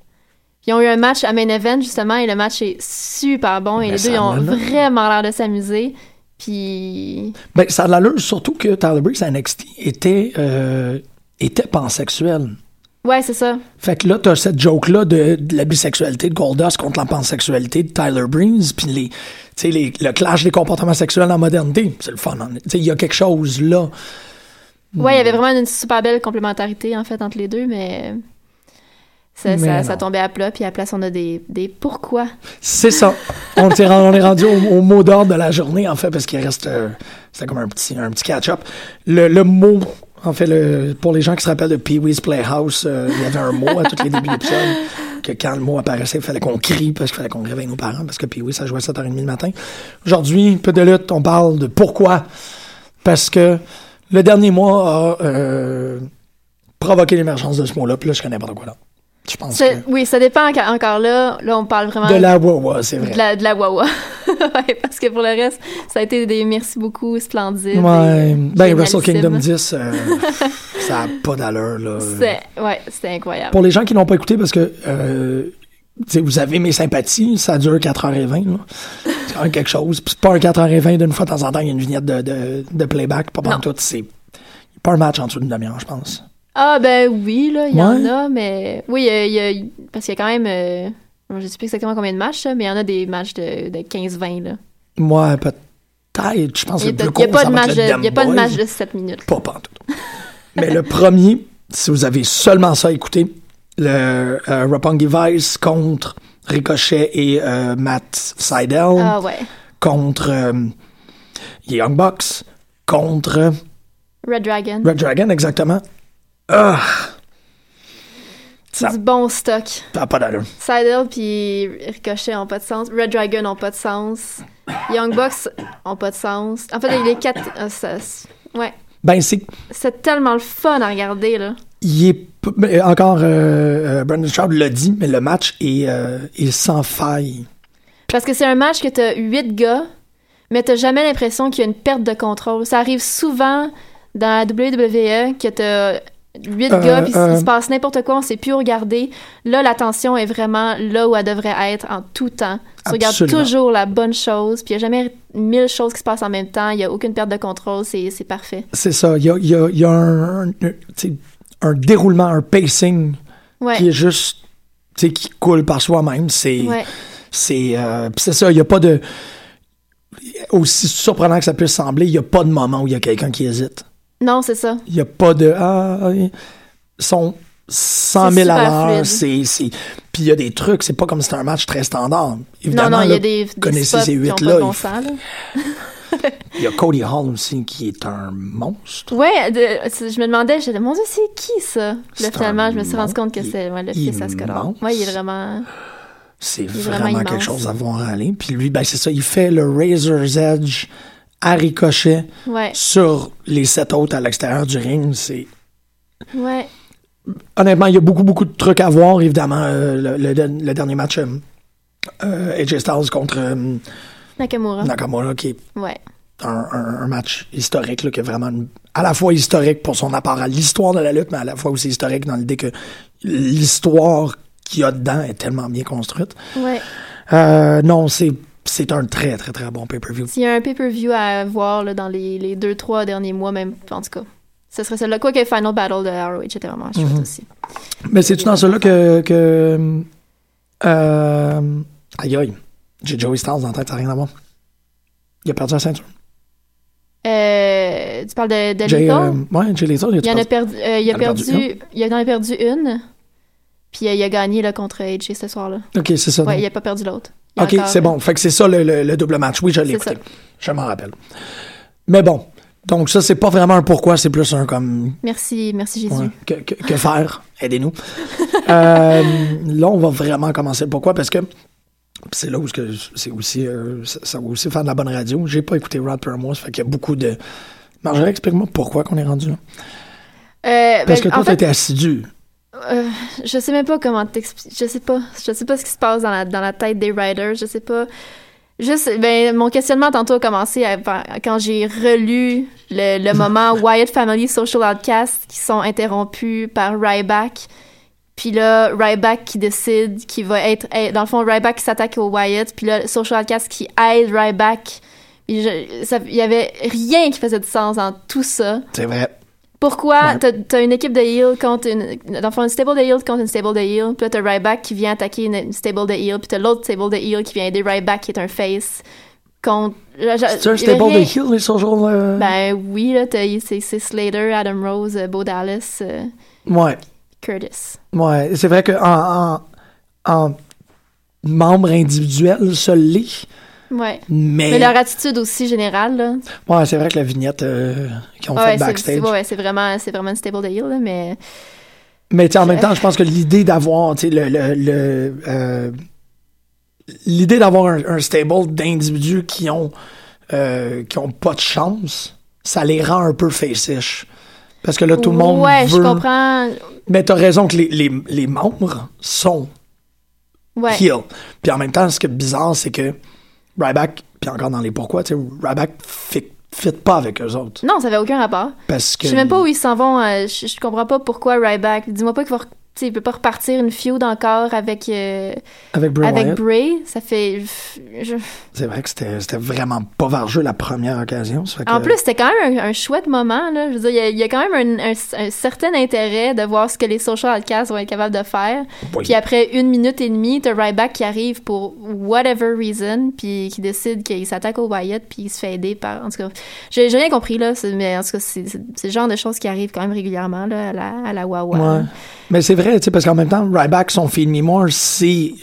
Ils ont eu un match à main event, justement, et le match est super bon, et les deux, ils ont vraiment l'air de s'amuser. Puis. Ben, ça a l'allure, surtout que Tyler Breeze à NXT était, euh, était pansexuel. Ouais, c'est ça. Fait que là, t'as cette joke-là de, de la bisexualité de Goldust contre la pansexualité de Tyler Breeze, puis les, tu sais, les, le clash des comportements sexuels en modernité. C'est le fun. hein. Il y a quelque chose là. Ouais, il y avait vraiment une super belle complémentarité, en fait, entre les deux, mais. Ça, ça, ça tombait à plat, puis à la place, on a des, des pourquoi. C'est ça. On, est rendu- au mot d'ordre de la journée, en fait, parce qu'il reste. euh, C'était comme un petit, un petit catch-up. Le, le mot, en fait, le, pour les gens qui se rappellent de Pee-Wee's Playhouse, euh, il y avait un mot à tous les débuts d'épisode, que quand le mot apparaissait, il fallait qu'on crie, parce qu'il fallait qu'on réveille nos parents, parce que Pee-Wee, ça jouait à 7h30 le matin. Aujourd'hui, peu de lutte, on parle de pourquoi. Parce que le dernier mois a euh, provoqué l'émergence de ce mot-là, puis là, je connais n'importe quoi là. Je pense Ça- que. Oui, ça dépend encore là. Là, on parle vraiment De la Wawa, c'est vrai. de la, de la Wawa. ouais, parce que pour le reste, ça a été des merci beaucoup splendides. Ouais, ben Wrestle. Kingdom 10, euh, ça a pas d'allure, là. C'est, ouais, c'était incroyable. Pour les gens qui l'ont pas écouté, parce que, euh, vous avez mes sympathies, ça dure 4h20, là. C'est quand même quelque chose. Puis c'est pas un 4h20 d'une fois de temps en temps, il y a une vignette de, de, de playback, pas Non. tout, c'est pas un match en dessous d'une demi-heure, je pense. Ah, ben oui, là, il y en Ouais. a, mais. Oui, il y a- il y a- parce qu'il y a quand même. euh, Je sais plus exactement combien de matchs, là, mais il y en a des matchs de, de 15-20, là. Moi, peut-être, je pense que Il le n'y plus a, court, pas de match le de- il y a pas de Dem match Boys. de 7 minutes. Pas pantoute. Mais le premier, si vous avez seulement ça à écouter, le euh, Roppongi Vice contre Ricochet et euh, Matt Seidel. Ah, ouais. contre euh, Young Bucks, contre Red Dragon. Red Dragon, exactement. Ah! Ça Du bon stock. n'a pas d'allure. Seidel puis Ricochet ont pas de sens. Red Dragon ont pas de sens. Young Bucks ont pas de sens. En fait, les quatre. euh, ça- c'est- ouais. Ben, c'est. C'est tellement le fun à regarder, là. Il est. Encore, euh, euh, Brandon Stroud l'a dit, mais le match est, euh, est sans faille. Parce que c'est un match que t'as huit gars, mais t'as jamais l'impression qu'il y a une perte de contrôle. Ça arrive souvent dans la WWE que t'as huit Euh, gars, puis euh. il se passe n'importe quoi, on sait plus où regarder. Là, l'attention est vraiment là où elle devrait être en tout temps. Tu regardes Absolument. toujours la bonne chose, puis il n'y a jamais mille choses qui se passent en même temps, il n'y a aucune perte de contrôle, c'est parfait. C'est ça. Il y a, y a- y a un, un- déroulement, un pacing Ouais. qui est juste. tu sais, qui coule par soi-même. C'est. Ouais. C'est euh, ça, il n'y a pas de. Aussi surprenant que ça puisse sembler, il n'y a pas de moment où il y a quelqu'un qui hésite. Non, c'est ça. Il n'y a pas de. Ah, ils sont 100 C'est 000 à l'heure. Puis il y a des trucs, c'est pas comme si c'était un match très standard. Non, Évidemment, non, il y a des, des connaissez ces qui ont pas huit-là. de bon il- y a Cody Hall aussi qui est un monstre. Ouais, de- je me demandais, j'étais, mon Dieu, c'est qui ça? Là, finalement, je me suis rendu compte que c'est ouais, le fils à Scott Hall. immense. Ouais, il est vraiment. C'est est vraiment, vraiment quelque chose à voir aller. Puis lui, ben c'est ça, il fait le Razor's Edge à ricochet Ouais, sur les sept autres à l'extérieur du ring. C'est ouais. honnêtement, il y a beaucoup beaucoup de trucs à voir. Évidemment, euh, le, le- le dernier match euh, euh, AJ Styles contre euh, Nakamura. Nakamura, qui est Ouais. un, un- un match historique, là, qui est vraiment une- à la fois historique pour son apport à l'histoire de la lutte, mais à la fois aussi historique dans l'idée que l'histoire qu'il y a dedans est tellement bien construite. Ouais. Non, c'est c'est un très très très bon pay-per-view. S'il y a un pay-per-view à voir là, dans les, les deux, trois derniers mois, même, en tout cas, ce serait celle-là. Quoi que Final Battle de ROH était vraiment chouette Mhm. aussi. Mais c'est-tu dans cela que. que euh, aïe aïe. J'ai Joey Styles dans la tête, ça n'a rien à voir. Il a perdu la ceinture. Euh, tu parles de, de Jay, euh, ouais, Jay Lethal, il a Il en a perdu, euh, il a perdu perdu, il en a perdu une. Puis euh, il a gagné là, contre AJ ce soir-là. Ok, c'est ça. Ouais, donc. il a pas perdu l'autre. Ok, c'est bon. Fait que c'est ça le, le- le double match. Oui, je l'ai écouté. Je m'en rappelle. Mais bon. Donc ça, c'est pas vraiment un pourquoi, c'est plus un comme Merci, merci Jésus. Ouais. Que, que- que faire? Aidez-nous. Euh, là, on va vraiment commencer le pourquoi parce que c'est là où c'est aussi euh, ça, ça va aussi faire de la bonne radio. J'ai pas écouté Rod Permore, ça fait qu'il y a beaucoup de. Marjorie, explique-moi pourquoi qu'on est rendu là. Euh, Parce ben, que toi, été assidu. Euh, je sais même pas comment t'expliquer. Je sais pas. Je sais pas ce qui se passe dans la, dans la tête des riders. Je sais pas. Juste, ben, mon questionnement tantôt a commencé à- quand j'ai relu le, le moment Wyatt Family Social Outcast qui sont interrompus par Ryback. Puis là, Ryback qui décide qu'il va être... eh, Dans le fond, Ryback qui s'attaque au Wyatt. Puis là, Social Outcast qui aide Ryback. Il y avait rien qui faisait de sens dans tout ça. C'est vrai. Pourquoi Ouais. t'as, t'as une équipe de heel contre une. Dans le fond, une stable de heel contre une stable de heel, puis là t'as Ryback qui vient attaquer une, stable de heel, puis t'as l'autre stable de heel qui vient aider Ryback qui est un face contre. C'est un stable de rien- heel, les social. euh, Ben oui, là, t'as, c'est, Slater, Adam Rose, euh, Bo Dallas, euh, Ouais. Curtis. Ouais. C'est vrai que en, en, en membre individuel, ça l'est. Ouais. Mais, Mais leur attitude aussi générale, là. ouais, c'est vrai que la vignette euh, qu'ils ont Ouais, fait backstage. ouais, c'est vraiment, c'est vraiment une stable de heel, là, mais. Mais en même temps, je pense que l'idée d'avoir, tu le, le, le, euh, l'idée d'avoir un, un stable d'individus qui ont, euh, qui ont pas de chance, ça les rend un peu face-ish. Parce que là, tout le monde Ouais, je veut. comprends. Mais t'as raison que les, les, les membres sont Ouais. heel. Puis en même temps, ce qui est bizarre, c'est que Ryback, puis encore dans les pourquoi, tu sais, Ryback fit, fit pas avec eux autres. Non, ça avait aucun rapport. Parce que. Je sais même pas où ils s'en vont. euh, je, je comprends pas pourquoi Ryback. Dis-moi pas qu'il va, sais, il peut pas repartir une feud encore avec euh, Avec Bray avec Wyatt, Bray. Ça fait. je- c'est vrai que c'était c'était vraiment pas vargeux la première occasion. ça fait En plus, c'était quand même un, un chouette moment. Là. Je veux dire, il y a- il y, a quand même un, un- un certain intérêt de voir ce que les social outcasts vont être capables de faire. Oui. Puis après une minute et demie, t'as Ryback qui arrive pour whatever reason, puis qui décide qu'il s'attaque au Wyatt, puis il se fait aider par. En tout cas, j'ai rien compris là, c'est- mais en tout cas, c'est le genre de choses qui arrivent quand même régulièrement là, à la, à la Wawa. Ouais. Mais c'est vrai, tu sais, parce qu'en même temps, Ryback, son Feed Me More, c'est,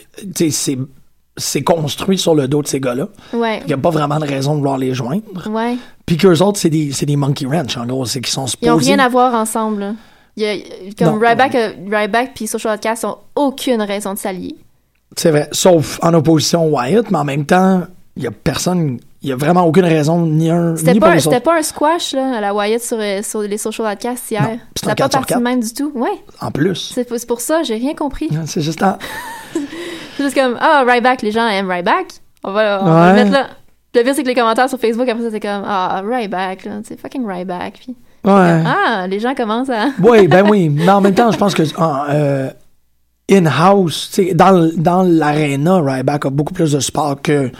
c'est, construit sur le dos de ces gars-là. Ouais. Il n'y a pas vraiment de raison de vouloir les joindre. Ouais. Puis qu'eux autres, c'est des, des monkey wrench, en gros. C'est qu'ils sont Ils ont supposés. rien à voir ensemble. là. Il y a, comme Non. Ryback, euh, Ryback puis Social Outcast ont aucune raison de s'allier. C'est vrai. Sauf en opposition Wyatt, mais en même temps, il y a personne, il y a vraiment aucune raison, ni un, C'était ni pour pas, c'était autres. pas un squash là, à la Wyatt sur, euh, sur les Social Outcasts hier. Non, Ça un n'a pas 4 sur parti 4. de même du tout. Ouais. En plus. C'est pour ça, j'ai rien compris. C'est juste en- C'est juste comme, ah, Ryback, les gens aiment Ryback. On va, on va le mettre là. Le pire, c'est que les commentaires sur Facebook, après ça, c'est comme, ah, Ryback, là, c'est fucking Ryback. Puis, Ouais. ah, les gens commencent à. Oui, ben oui. Mais en même temps, je pense que euh, in-house, tu sais, dans, dans l'aréna, Ryback a beaucoup plus de support que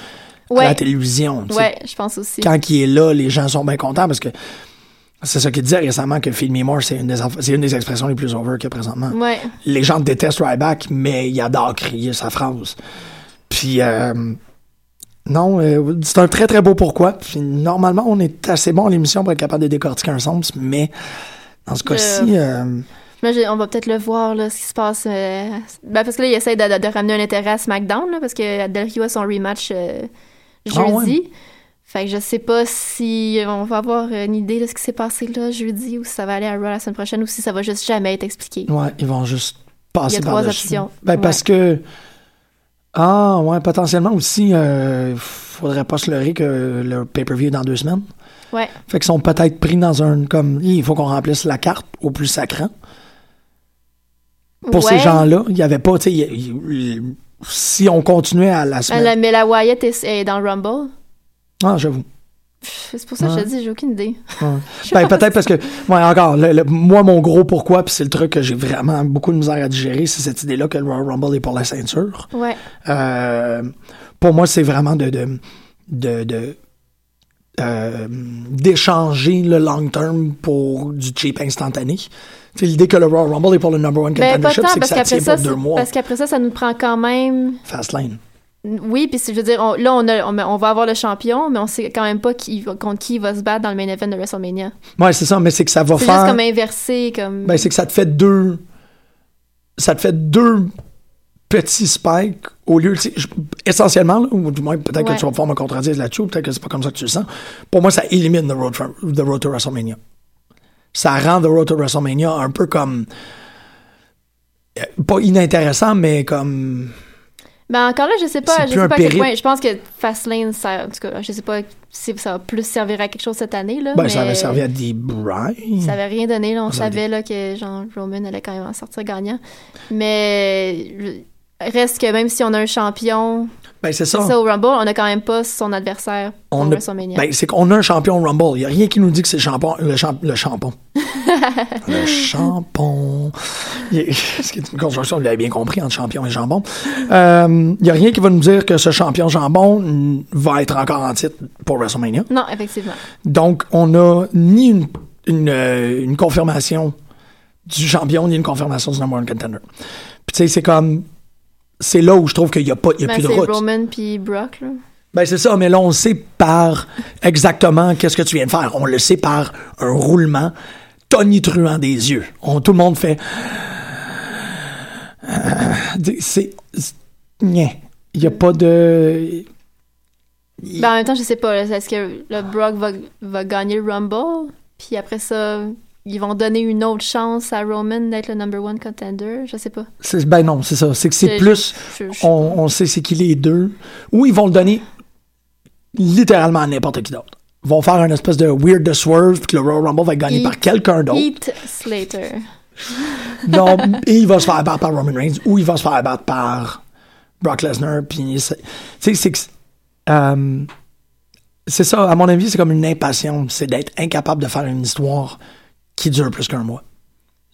à la télévision. tu sais. Ouais, je pense aussi. Quand il est là, les gens sont bien contents parce que c'est ça qu'il disait récemment que Feed Me More, c'est une, une des expressions les plus over qu'il y a présentement. Ouais. Les gens détestent Ryback, mais ils adorent crier sa phrase. Puis, euh, non, euh, c'est un très très beau pourquoi. Puis, normalement, on est assez bon à l'émission pour être capable de décortiquer un sens, mais dans ce cas-ci, euh, on va peut-être le voir, là, ce qui se passe. euh, ben, parce que là, il essaie de, de- de ramener un intérêt à SmackDown, là, parce que Del Rio a son rematch euh, jeudi. Ah ouais. Fait que je sais pas si on va avoir une idée de ce qui s'est passé là jeudi, ou si ça va aller à Raw la semaine prochaine, ou si ça va juste jamais être expliqué. Ouais, ils vont juste passer Il y a trois options. Ben, Ouais. parce que Ah, ouais, potentiellement aussi, euh, faudrait pas se leurrer que le pay-per-view est dans deux semaines. Ouais. Fait qu'ils sont peut-être pris dans un, comme, il faut qu'on remplisse la carte au plus sacrant. Pour ces gens-là, il y avait pas, tu sais, il il- si on continuait à la Ah, semaine. la- mais la Wyatt est, est dans le Rumble. Ah, j'avoue. C'est pour ça que je te dis, j'ai aucune idée. Ouais. Ben, peut-être parce que, ouais, encore, le- le- moi, mon gros pourquoi, puis c'est le truc que j'ai vraiment beaucoup de misère à digérer, c'est cette idée-là que le Royal Rumble est pour la ceinture. Ouais. Euh, pour moi, c'est vraiment de, de, de, de, euh, d'échanger le long term pour du cheap instantané. C'est l'idée que le Royal Rumble est pour le number one Ben, contendership, c'est que ça tient ça, pour deux c'est- mois. parce qu'après ça, ça nous prend quand même. Fastlane. Oui, puis c'est- je veux dire, on- là, on, a, on, on va avoir le champion, mais on sait quand même pas qui, contre qui il va se battre dans le main event de WrestleMania. Ouais, c'est ça, mais c'est que ça va C'est faire. juste comme inversé, comme. Ben, c'est que ça te fait deux. Ça te fait deux petits spikes au lieu. je- Essentiellement, là, ou du moins, peut-être Ouais. que tu vas pouvoir me contredire là-dessus, peut-être que c'est pas comme ça que tu le sens. Pour moi, ça élimine The Road, for- the road to WrestleMania. Ça rend The Road to WrestleMania un peu comme. euh, Pas inintéressant, mais comme. Ben encore là, je sais pas, je sais pas à quel point. Je pense que Fastlane, ça, en tout cas, je sais pas si ça va plus servir à quelque chose cette année là. Ben, mais ça avait servi à des Brian. Ça avait rien donné là. On savait là que genre Roman allait quand même en sortir gagnant. Mais reste que même si on a un champion, Ben, c'est ça. ça au Rumble, on a quand même pas son adversaire On a- WrestleMania. ben, c'est qu'on a un champion Rumble. Il n'y a rien qui nous dit que c'est le champion. Le, champ, le champon. le champon. Ce qui est une construction, vous l'avez bien compris, entre champion et jambon. Euh, Il n'y a rien qui va nous dire que ce champion jambon va être encore en titre pour WrestleMania. Non, effectivement. Donc, on n'a ni une, une, euh, une confirmation du champion, ni une confirmation du number one contender. Puis, tu sais, c'est comme. C'est là où je trouve qu'il n'y a, pas, il y a Ben, plus de c'est route. Roman puis Brock là. Ben c'est ça, mais là on le sait par exactement qu'est-ce que tu viens de faire. On le sait par un roulement tonitruant des yeux. On, tout le monde fait. Euh, C'est. c'est-. Il n'y a pas de. Ben, en même temps, je sais pas. Est-ce que le Brock va, va gagner le Rumble? Puis après ça, ils vont donner une autre chance à Roman d'être le number one contender? Je sais pas. Ben non, c'est ça. C'est que c'est plus. je- je- On, on sait c'est qui les deux. Ou ils vont le donner littéralement à n'importe qui d'autre. Ils vont faire une espèce de weird de swerve, puis que le Royal Rumble va Heath- par quelqu'un d'autre. Heath Slater. Non, et il va se faire battre par Roman Reigns ou il va se faire battre par Brock Lesnar. Puis, c'est- tu sais, c'est que. euh, c'est ça, à mon avis, c'est comme une impatience. C'est d'être incapable de faire une histoire qui dure plus qu'un mois.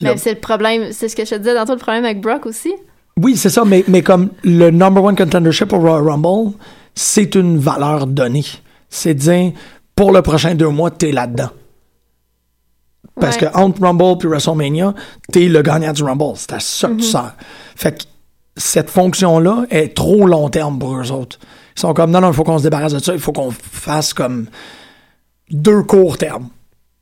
Mais c'est le problème. C'est ce que je te disais tantôt, le problème avec Brock aussi. Oui, c'est ça, mais, mais comme le number one contendership au Royal Rumble, c'est une valeur donnée. C'est de dire, pour le prochain deux mois, t'es là-dedans. Parce Ouais. que entre Rumble puis WrestleMania, t'es le gagnant du Rumble. C'est à ça que tu Mhm. sers. Fait que cette fonction-là est trop long terme pour eux autres. Ils sont comme, non, non, il faut qu'on se débarrasse de ça. Il faut qu'on fasse comme deux courts termes.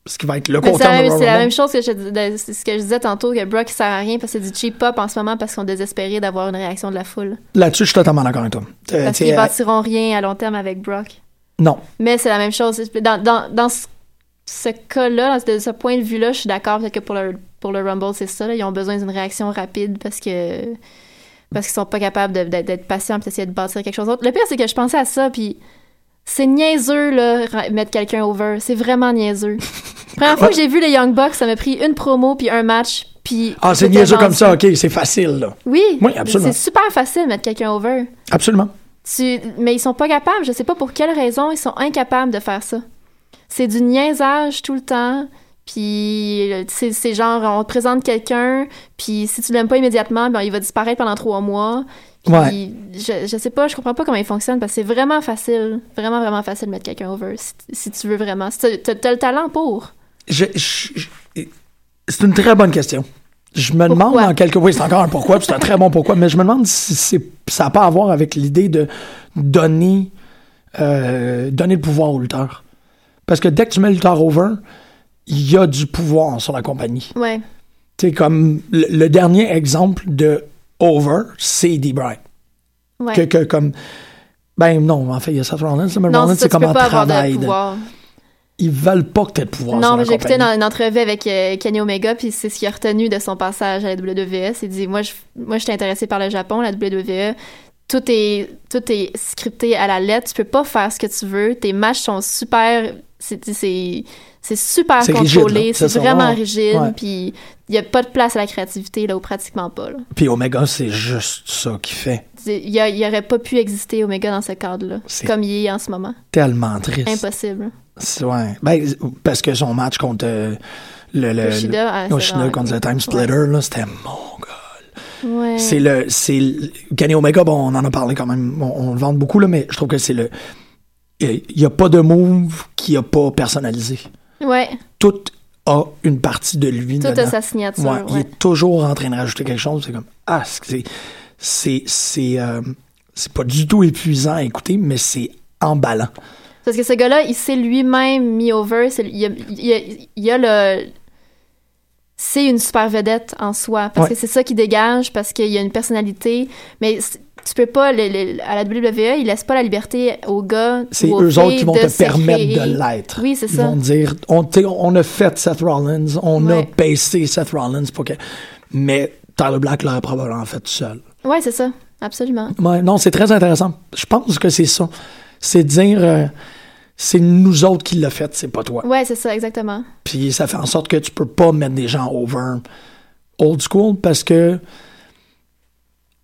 Ce qui va être le court c'est la, même- chose que je, de- ce que je disais tantôt, que Brock il sert à rien parce que c'est du cheap pop en ce moment parce qu'on est désespéré d'avoir une réaction de la foule. Là-dessus, je suis totalement d'accord avec toi. Euh, Parce qu'ils euh, bâtiront rien à long terme avec Brock. non. Mais c'est la même chose. Dans, dans, dans ce, ce cas-là, dans ce, de ce point de vue-là, je suis d'accord. Peut-être que pour le, pour le Rumble, c'est ça. là. ils ont besoin d'une réaction rapide parce que parce qu'ils sont pas capables d'être patients et d'essayer de bâtir quelque chose d'autre. Le pire, c'est que je pensais à ça, puis c'est niaiseux, là, mettre quelqu'un over. C'est vraiment niaiseux. Première fois que j'ai vu les Young Bucks, ça m'a pris une promo puis un match, puis... Ah, c'est niaiseux comme ça, ok, c'est facile, là. Oui, Oui, absolument. c'est super facile mettre quelqu'un over. Absolument. Tu- Mais ils sont pas capables. Je sais pas pour quelle raison ils sont incapables de faire ça. C'est du niaisage tout le temps. Puis euh, c'est genre, on te présente quelqu'un, puis si tu l'aimes pas immédiatement, ben, il va disparaître pendant trois mois. Puis Ouais. je, je sais pas, je comprends pas comment il fonctionne, parce que c'est vraiment facile, vraiment, vraiment facile de mettre quelqu'un over, si, si tu veux vraiment. Si t'as- t'as le talent pour. Je- je- je- c'est une très bonne question. Je me demande en quelque oui, c'est encore un pourquoi, c'est un très bon pourquoi, mais je me demande si ça n'a pas à voir avec l'idée de donner, euh, donner le pouvoir au lutteur. Parce que dès que tu mets le lutteur over, il y a du pouvoir sur la compagnie. Ouais. Tu sais, comme le, le dernier exemple de over, c'est D. Bryant. ouais. Que, que comme. Ben non, en fait, il y a Seth Rollins, mais non, Rollins, c'est ça, c'est tu comme peux un pas avoir travail. Ils veulent pas que tu aies de pouvoir sur Non, mais j'ai écouté dans une entrevue avec euh, Kenny Omega, puis c'est ce qu'il a retenu de son passage à la WWS. Il dit Moi, je, moi, j'étais intéressé par le Japon, la WWE. tout est tout est scripté à la lettre. Tu peux pas faire ce que tu veux. Tes matchs sont super. C'est c'est super contrôlé. C'est vraiment ouais. rigide. Ouais. Puis il y a pas de place à la créativité là, ou pratiquement pas. Là. Puis Omega, c'est juste ça qui fait Il y, a- il y aurait pas pu exister Omega dans ce cadre-là, comme il est en ce moment. tellement triste. Impossible. C'est- Ouais. Ben, parce que son match contre euh, le, le, Yoshida, ah, le- Yoshida contre le Time Splitter, là, c'était mon gars. Ouais. C'est le, c'est Kenny Omega, bon, on en a parlé quand même, on, on le vante beaucoup, là, mais je trouve que c'est le, il y a pas de move qui a pas personnalisé. Ouais. Tout a une partie de lui Tout a sa signature. Ouais, Il est toujours en train de rajouter quelque chose. C'est comme, ah, c'est, c'est, c'est, euh, c'est pas du tout épuisant à écouter, mais c'est emballant. Parce que ce gars-là, il s'est lui-même mis over. c'est- Il y a, il a- il y a le. C'est une super vedette en soi. Parce Ouais. que c'est ça qui dégage, parce qu'il y a une personnalité. Mais tu peux pas. le- le- à la WWE, ils laissent pas la liberté aux gars. C'est aux eux autres qui vont te permettre créer. de l'être. Oui, c'est Ils ça. vont dire, on, on a fait Seth Rollins, on a baissé Seth Rollins pour que, mais Tyler Black l'aurait probablement fait tout seul. Ouais, c'est ça. Absolument. Ouais, non, c'est très intéressant. Je pense que c'est ça. C'est dire, euh, c'est nous autres qui l'a fait, c'est pas toi. Ouais, c'est ça, exactement. Puis ça fait en sorte que tu peux pas mettre des gens over old school parce que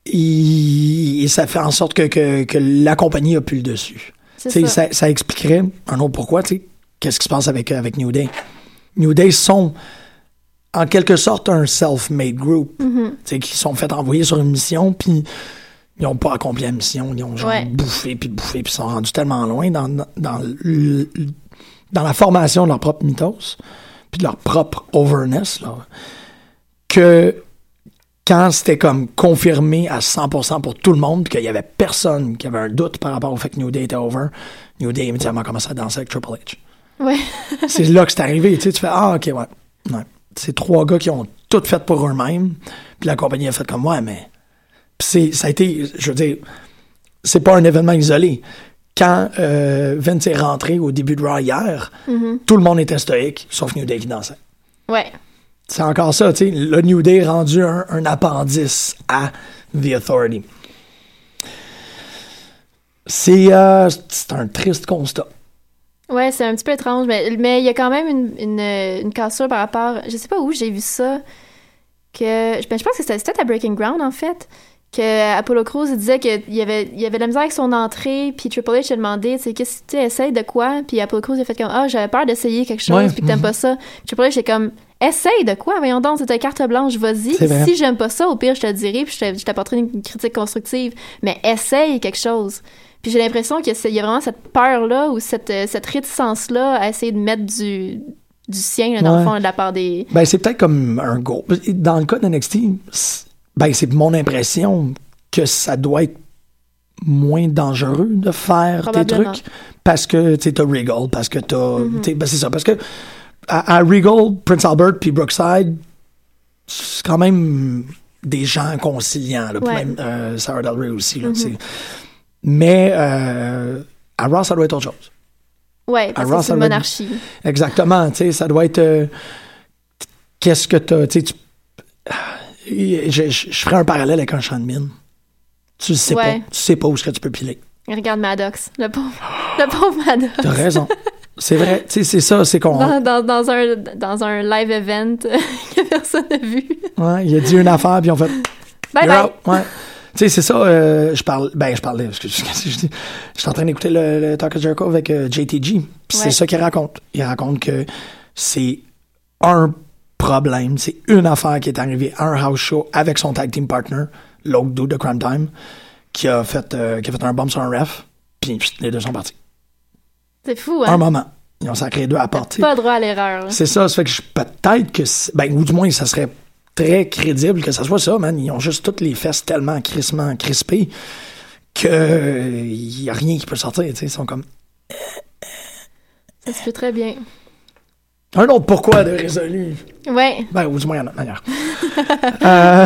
il- ça fait en sorte que, que, que la compagnie a plus le dessus. Ça. Ça, ça expliquerait un autre pourquoi, qu'est-ce qui se passe avec, avec New Day. New Day sont en quelque sorte un self-made group, tu sais, qui sont fait envoyer sur une mission, puis ils n'ont pas accompli la mission, ils ont genre Ouais. bouffé, puis bouffé, puis ils sont rendus tellement loin dans, dans, dans le- dans la formation de leur propre mythos, puis de leur propre overness, là, que quand c'était comme confirmé à 100% pour tout le monde, puis qu'il y avait personne qui avait un doute par rapport au fait que New Day était over, New Day immédiatement commencé à danser avec Triple H. Ouais. C'est là que c'est arrivé, tu sais, tu fais ah ok ouais, ouais. C'est trois gars qui ont tout fait pour eux-mêmes, puis la compagnie a fait comme ouais mais, puis c'est ça a été, je veux dire, c'est pas un événement isolé. Quand euh, Vince est rentré au début de Raw hier, tout le monde était stoïque, sauf New Day qui dansait. Ouais. C'est encore ça, tu sais. Le New Day est rendu un, un appendice à The Authority. C'est euh, c'est un triste constat. Ouais, c'est un petit peu étrange, mais mais il y a quand même une, une, une cassure par rapport. Je sais pas où j'ai vu ça. Que, ben, je pense que c'était à Breaking Ground, en fait. Que Apollo Crews disait qu'il y avait, il y avait de la misère avec son entrée, puis Triple H a demandé, tu sais, qu'est-ce que tu essayes de quoi? Puis Apollo Crews a fait comme, ah, j'avais peur d'essayer quelque chose, Ouais, puis que t'aimes pas ça. Triple H est comme, essaye de quoi? Voyons donc, c'est ta carte blanche, vas-y. Si j'aime pas ça, au pire, je te le dirai, puis je te- je t'apporterai une critique constructive. Mais essaye quelque chose. Puis j'ai l'impression qu'il y a vraiment cette peur-là ou cette, euh, cette réticence-là à essayer de mettre du, du sien, là, dans Ouais. le fond, de la part des. Ben, c'est peut-être comme un go. Dans le cas de NXT, c'est- ben, c'est mon impression que ça doit être moins dangereux de faire tes trucs parce que tu t'as Regal, parce que tu sais, Ben, c'est ça. Parce que à, à Regal, Prince Albert puis Brookside, c'est quand même des gens conciliants. Là, Ouais. même euh, Sarah Del Rey aussi. Là, sais. Mais euh, à Raw, ça doit être autre chose. Ouais, parce Raw, que c'est une être- monarchie. Exactement, tu sais, ça doit être euh, qu'est-ce que t'as, tu je, je, je ferais un parallèle avec un champ de mine. Tu le sais Ouais. pas, tu sais pas où est-ce que tu peux piler. Regarde Maddox, le pauvre, le pauvre Maddox. T'as raison. c'est vrai, tu sais, c'est ça, c'est qu'on, Dans, dans, dans un, dans un live event que personne n'a vu. ouais, il a dit une affaire puis on fait, Bye bye. ouais. Tu sais, c'est ça, euh, je parle, ben, je parlais, qu'est-ce que je dis? Je suis en train d'écouter le, le Talk of Jericho avec euh, JTG. Puis c'est ça qu'il raconte. Il raconte que c'est un problème, c'est une affaire qui est arrivée à un house show avec son tag team partner, l'autre dude de Crime Time, qui a fait, euh, qui a fait un bomb sur un ref, puis les deux sont partis. C'est fou, Un hein? moment. Ils ont sacré deux à porter. Pas droit à l'erreur. là. C'est ça, ça fait que je- peut-être que, ben, ou du moins, ça serait très crédible que ça soit ça, man. Ils ont juste toutes les fesses tellement crissement crispées que euh, y a rien qui peut sortir, tu sais. Ils sont comme, Ça se peut très bien. un autre pourquoi de résolu. Ouais, Ben, ou du moins, il y en a une manière. Euh,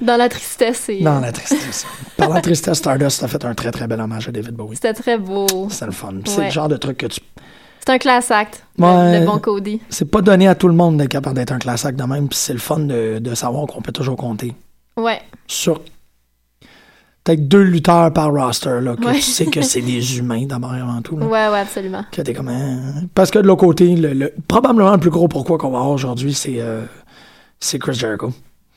dans la tristesse. et- non, la tristesse. Parlant de tristesse, Stardust a fait un très très bel hommage à David Bowie. C'était très beau. C'est le fun. C'est le genre de truc que tu. C'est un class act. le- Ouais. Le, bon Cody. C'est pas donné à tout le monde d'être capable d'être un classique de même, puis c'est le fun de, de savoir qu'on peut toujours compter Ouais. sur peut-être deux lutteurs par roster, là, que Ouais. tu sais que c'est des humains d'abord et avant tout. Là. Ouais, ouais, absolument. Que t'es comme, hein. Parce que de l'autre côté, le, le- probablement le plus gros pourquoi qu'on va avoir aujourd'hui, c'est euh, c'est Chris Jericho.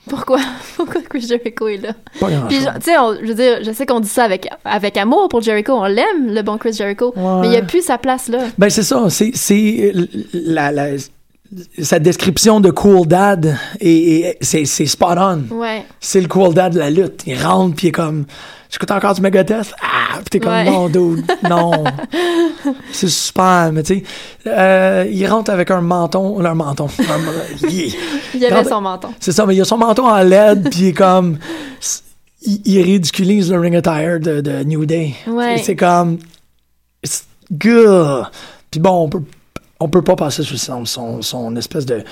Pourquoi? Pourquoi Chris Jericho est là? Pas grand Puis, tu sais, je veux dire, je sais qu'on dit ça avec, avec amour pour Jericho. On l'aime, le bon Chris Jericho. Ouais. Mais il n'y a plus sa place là. Ben c'est ça, c'est c'est la, la- sa description de cool dad et, et c'est c'est spot on. Ouais. C'est le cool dad de la lutte. Il rentre puis il est comme j'écoute encore du Megadeth. Ah, puis t'es comme Ouais. non dude, non. c'est super, mais tu sais euh, il rentre avec un menton, un menton. un- yeah. Il avait Rentre- son menton. C'est ça, mais il a son menton en LED puis il est comme il, il ridiculise le ring attire de, de New Day. Ouais. C'est- comme it's good. Puis bon, on peut on peut pas passer sous son, son, son espèce de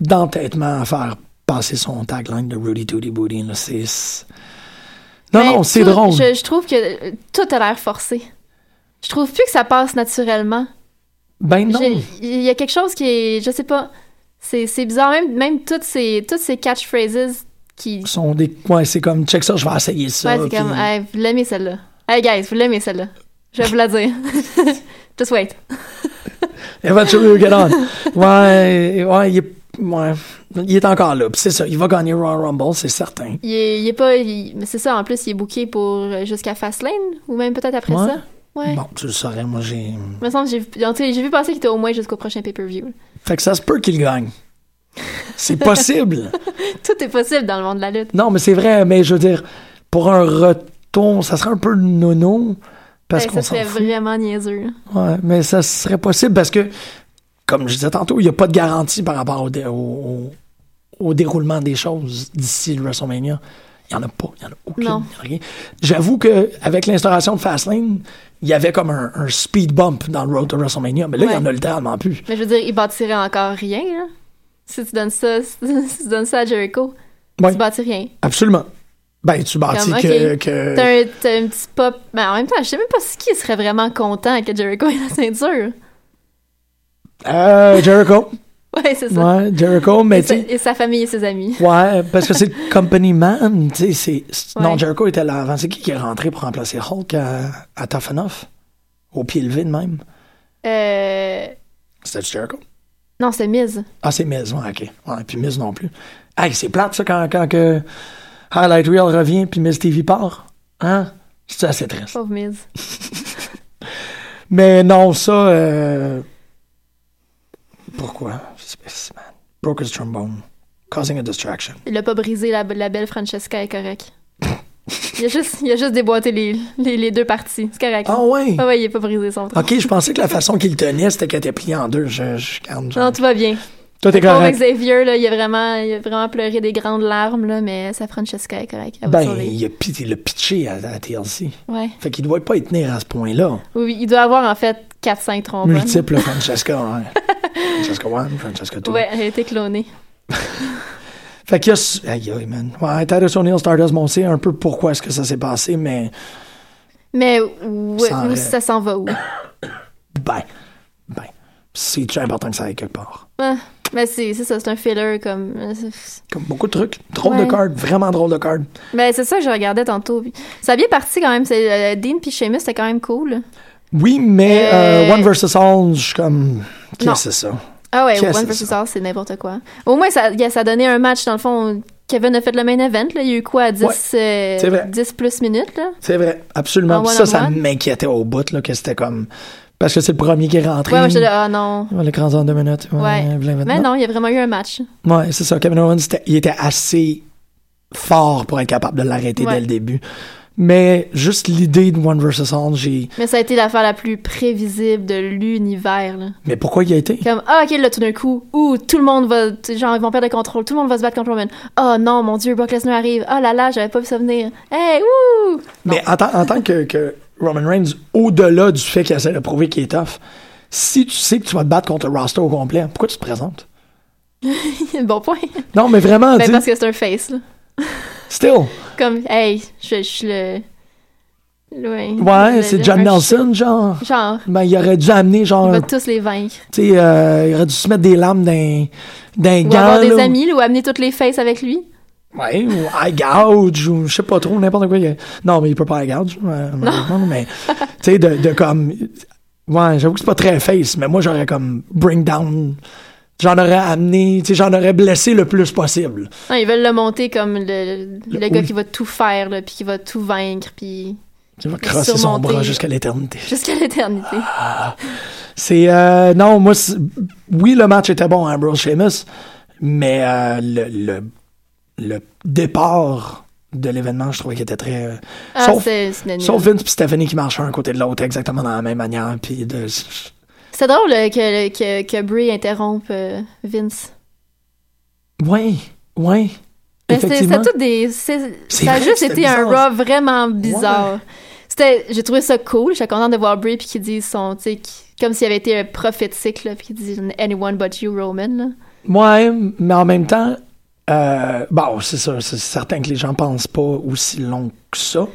d'entêtement à faire passer son tagline de Rudy Tooty Booty. c'est- non Mais non, c'est drôle. Je, je trouve que euh, tout a l'air forcé. Je trouve plus que ça passe naturellement. Ben non. Il y a quelque chose qui est, je sais pas, c'est c'est bizarre. Même, même toutes ces, toutes ces catchphrases qui. Sont des ouais, c'est comme check ça, je vais essayer ça. Ouais, c'est comme, puis- hey, vous l'aimez celle-là. Hey guys, vous l'aimez celle-là. Je vais vous la dire. Just wait. Eventually we'll get on. Ouais, ouais, il est, ouais, il est encore là. C'est ça, il va gagner Royal Rumble, c'est certain. Il est, il est pas. mais c'est ça, en plus, il est booké pour euh, jusqu'à Fastlane, ou même peut-être après Ouais. ça. Ouais. Bon, tu le saurais, moi j'ai. Il me semble que j'ai vu- passer qu'il était au moins jusqu'au prochain pay-per-view. Fait que ça se peut qu'il gagne. C'est possible. Tout est possible dans le monde de la lutte. non, mais c'est vrai, mais je veux dire, pour un retour, ça serait un peu nono. Parce Ben, qu'on ça serait fout. vraiment niaiseux. Ouais, mais ça serait possible parce que, comme je disais tantôt, il n'y a pas de garantie par rapport au, dé- au, au- au déroulement des choses d'ici le WrestleMania. Il n'y en a pas. Il n'y en a aucune. Non. J'avoue qu'avec l'instauration de Fastlane, il y avait comme un, un speed bump dans le road to WrestleMania, mais là, il n'y en a littéralement plus. Mais je veux dire, il bâtirait encore rien, là. Si tu donnes ça, si tu donnes ça à Jericho, Ouais, tu bâtis rien. absolument. Ben, tu bâtis Comme, que. T'as un, t'as un petit pop. Mais en même temps, je sais même pas si qui serait vraiment content que Jericho ait la ceinture. Euh, Jericho. Ouais, c'est ça. Ouais, Jericho, mais et, tu sa, et sa famille et ses amis. Ouais, parce que c'est le company man, tu sais, Non. Jericho était là avant. C'est qui qui est rentré pour remplacer Hulk à, à Tough Enough? Au pied levé de même? Euh. C'était Jericho? Non, c'est Miz. Ah, c'est Miz, ouais, ok. Ouais, puis Miz non plus. Hey, c'est plate, ça, quand, quand que Highlight Reel revient puis Miz TV part. Hein? C'est assez triste. Pauvre Miz. Mais non, ça... Euh... Pourquoi? Broke his trombone. Causing a distraction. Il a pas brisé la, la belle Francesca est correct. Il a juste, il a juste déboîté les, les, les deux parties. C'est correct. Ah ouais? Ah ouais, il a pas brisé son tronc. Ok, je pensais que la façon qu'il tenait, c'était qu'elle était pliée en deux. Je, je calme. Non, tout va bien. Toi, t'es correct. Xavier, là, il a vraiment, il a vraiment pleuré des grandes larmes, là, mais sa Francesca est correcte. Ben, il a, il a pitché à, à TLC. Ouais. Fait qu'il doit pas y tenir à ce point-là. Oui, il doit avoir en fait 4-5 trombones. Multiple Francesca. Francesca 1, Francesca 2. Ouais, elle a été clonée. Fait qu'il y a... Aïe, aïe, man. Ouais, Titus O'Neill, Stardust, bon, on sait un peu pourquoi est-ce que ça s'est passé, mais... Mais où, ça s'en va où? Ben, ben, c'est très important que ça aille quelque part. Ah, mais c'est ça, c'est un filler comme. euh, Comme beaucoup de trucs. Drôle Ouais. de card, vraiment drôle de card. Ben, c'est ça que je regardais tantôt. Ça a bien parti quand même. C'est, euh, Dean puis Sheamus, c'était quand même cool. Oui, mais Euh, euh, One versus All, je suis comme... Qu'est-ce que c'est ça? Ah ouais, One c'est All, c'est n'importe quoi. Au moins, ça, ça a donné un match, dans le fond. Kevin a fait le main event, là. Il y a eu quoi, 10, Ouais, euh, c'est vrai. 10 plus minutes, là? C'est vrai, absolument. Ça, ça m'inquiétait au bout, là, que c'était comme... Parce que c'est le premier qui est rentré. Ouais, moi, j'étais là, ah non. Ouais, L'écran en deux minutes. Ouais. Ouais. Mais non, il y a vraiment eu un match. Ouais, c'est ça. Kevin Owens, il était assez fort pour être capable de l'arrêter dès le début. Mais juste l'idée de One versus All, j'ai. Mais ça a été l'affaire la plus prévisible de l'univers, là. Mais pourquoi il a été? Comme, ah, ok, là, tout d'un coup, ouh, tout le monde va, genre, ils vont perdre le contrôle, tout le monde va se battre contre Roman. Oh non, mon Dieu, Brock Lesnar arrive. Oh là là, j'avais pas vu ça venir. Hey, ouh! Mais en, tant- en tant que, que Roman Reigns, au-delà du fait qu'il essaie de prouver qu'il est tough, si tu sais que tu vas te battre contre le roster au complet, pourquoi tu te présentes? bon point. Non, mais vraiment, Ben, tu parce que c'est un face, là. Still. Comme, hey, je je suis le. Ouais, Ouais, c'est John Nelson, genre. Genre, Ben, il aurait dû amener, genre, on va tu tous les vaincre. sais, euh, il aurait dû se mettre des lames d'un, d'un Ou gant, avoir des là. amis, là, ou amener toutes les faces avec lui. Ouais, ou eye gouge, ou je sais pas trop, n'importe quoi. il Non, mais il peut pas eye gouge, euh, malheureusement, mais, tu sais, de, de comme, ouais, j'avoue que c'est pas très face, mais moi, j'aurais comme bring down, j'en aurais amené, tu sais, j'en aurais blessé le plus possible. Non, ils veulent le monter comme le, le, Le gars qui va tout faire, là, puis qui va tout vaincre, puis Tu vas crosser son bras jusqu'à l'éternité. jusqu'à l'éternité. C'est, euh, non, moi, oui, le match était bon, Ambrose Sheamus, mais euh, le, le, le départ de l'événement, je trouvais qu'il était très... euh, Ah, sauf, sauf Vince et Stephanie qui marchaient un côté de l'autre exactement dans la même manière, puis de... C'est drôle euh, que, que, que Brie interrompe euh, Vince. Ouais, ouais. Mais Effectivement. c'était tout des. Ça a juste été un. Raw vraiment bizarre. C'était, j'ai trouvé ça cool. J'étais contente de voir Brie puis qu'il dise son, qui- comme s'il avait été un prophétique là, puis qu'il dise anyone but you Roman. Là. Ouais, mais en même temps, euh, bon, c'est ça, c'est certain que les gens pensent pas aussi long que ça,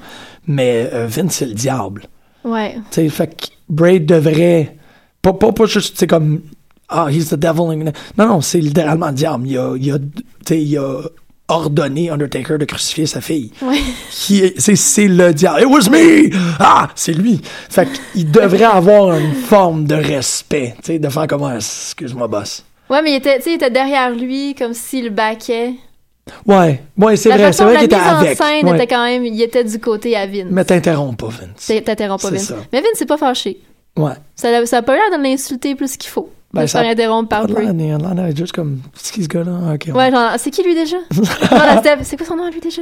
mais euh, Vince, c'est le diable. Ouais. Tu sais, fait que Braid devrait. Pas, pas, pas juste, sais, comme. Ah, he's the devil. and- Non, non, c'est littéralement le diable. Il a, il a, il a ordonné Undertaker de crucifier sa fille. Ouais. C'est c'est le diable. It was me! Ah, c'est lui. Fait qu'il devrait avoir une forme de respect. Tu sais, de faire comme, Ah, excuse-moi, boss. Ouais, mais il était, il était derrière lui comme s'il le baquait. Ouais, ouais, c'est La vrai, c'est vrai la qu'il était mise en avec. scène Ouais. était quand même, il était du côté à Vince. Mais t'interromps pas, Vince. T'in- T'interromps pas C'est Vince. ça. Mais Vince s'est pas fâché. Ouais. Ça, l'a- ça a pas l'air de l'insulter plus qu'il faut. Ben, ça- faire interrompre par Brie. il a l'air juste comme, c'est qui ce gars-là? Ok. Ouais, genre, c'est qui lui déjà? C'est quoi son nom lui déjà?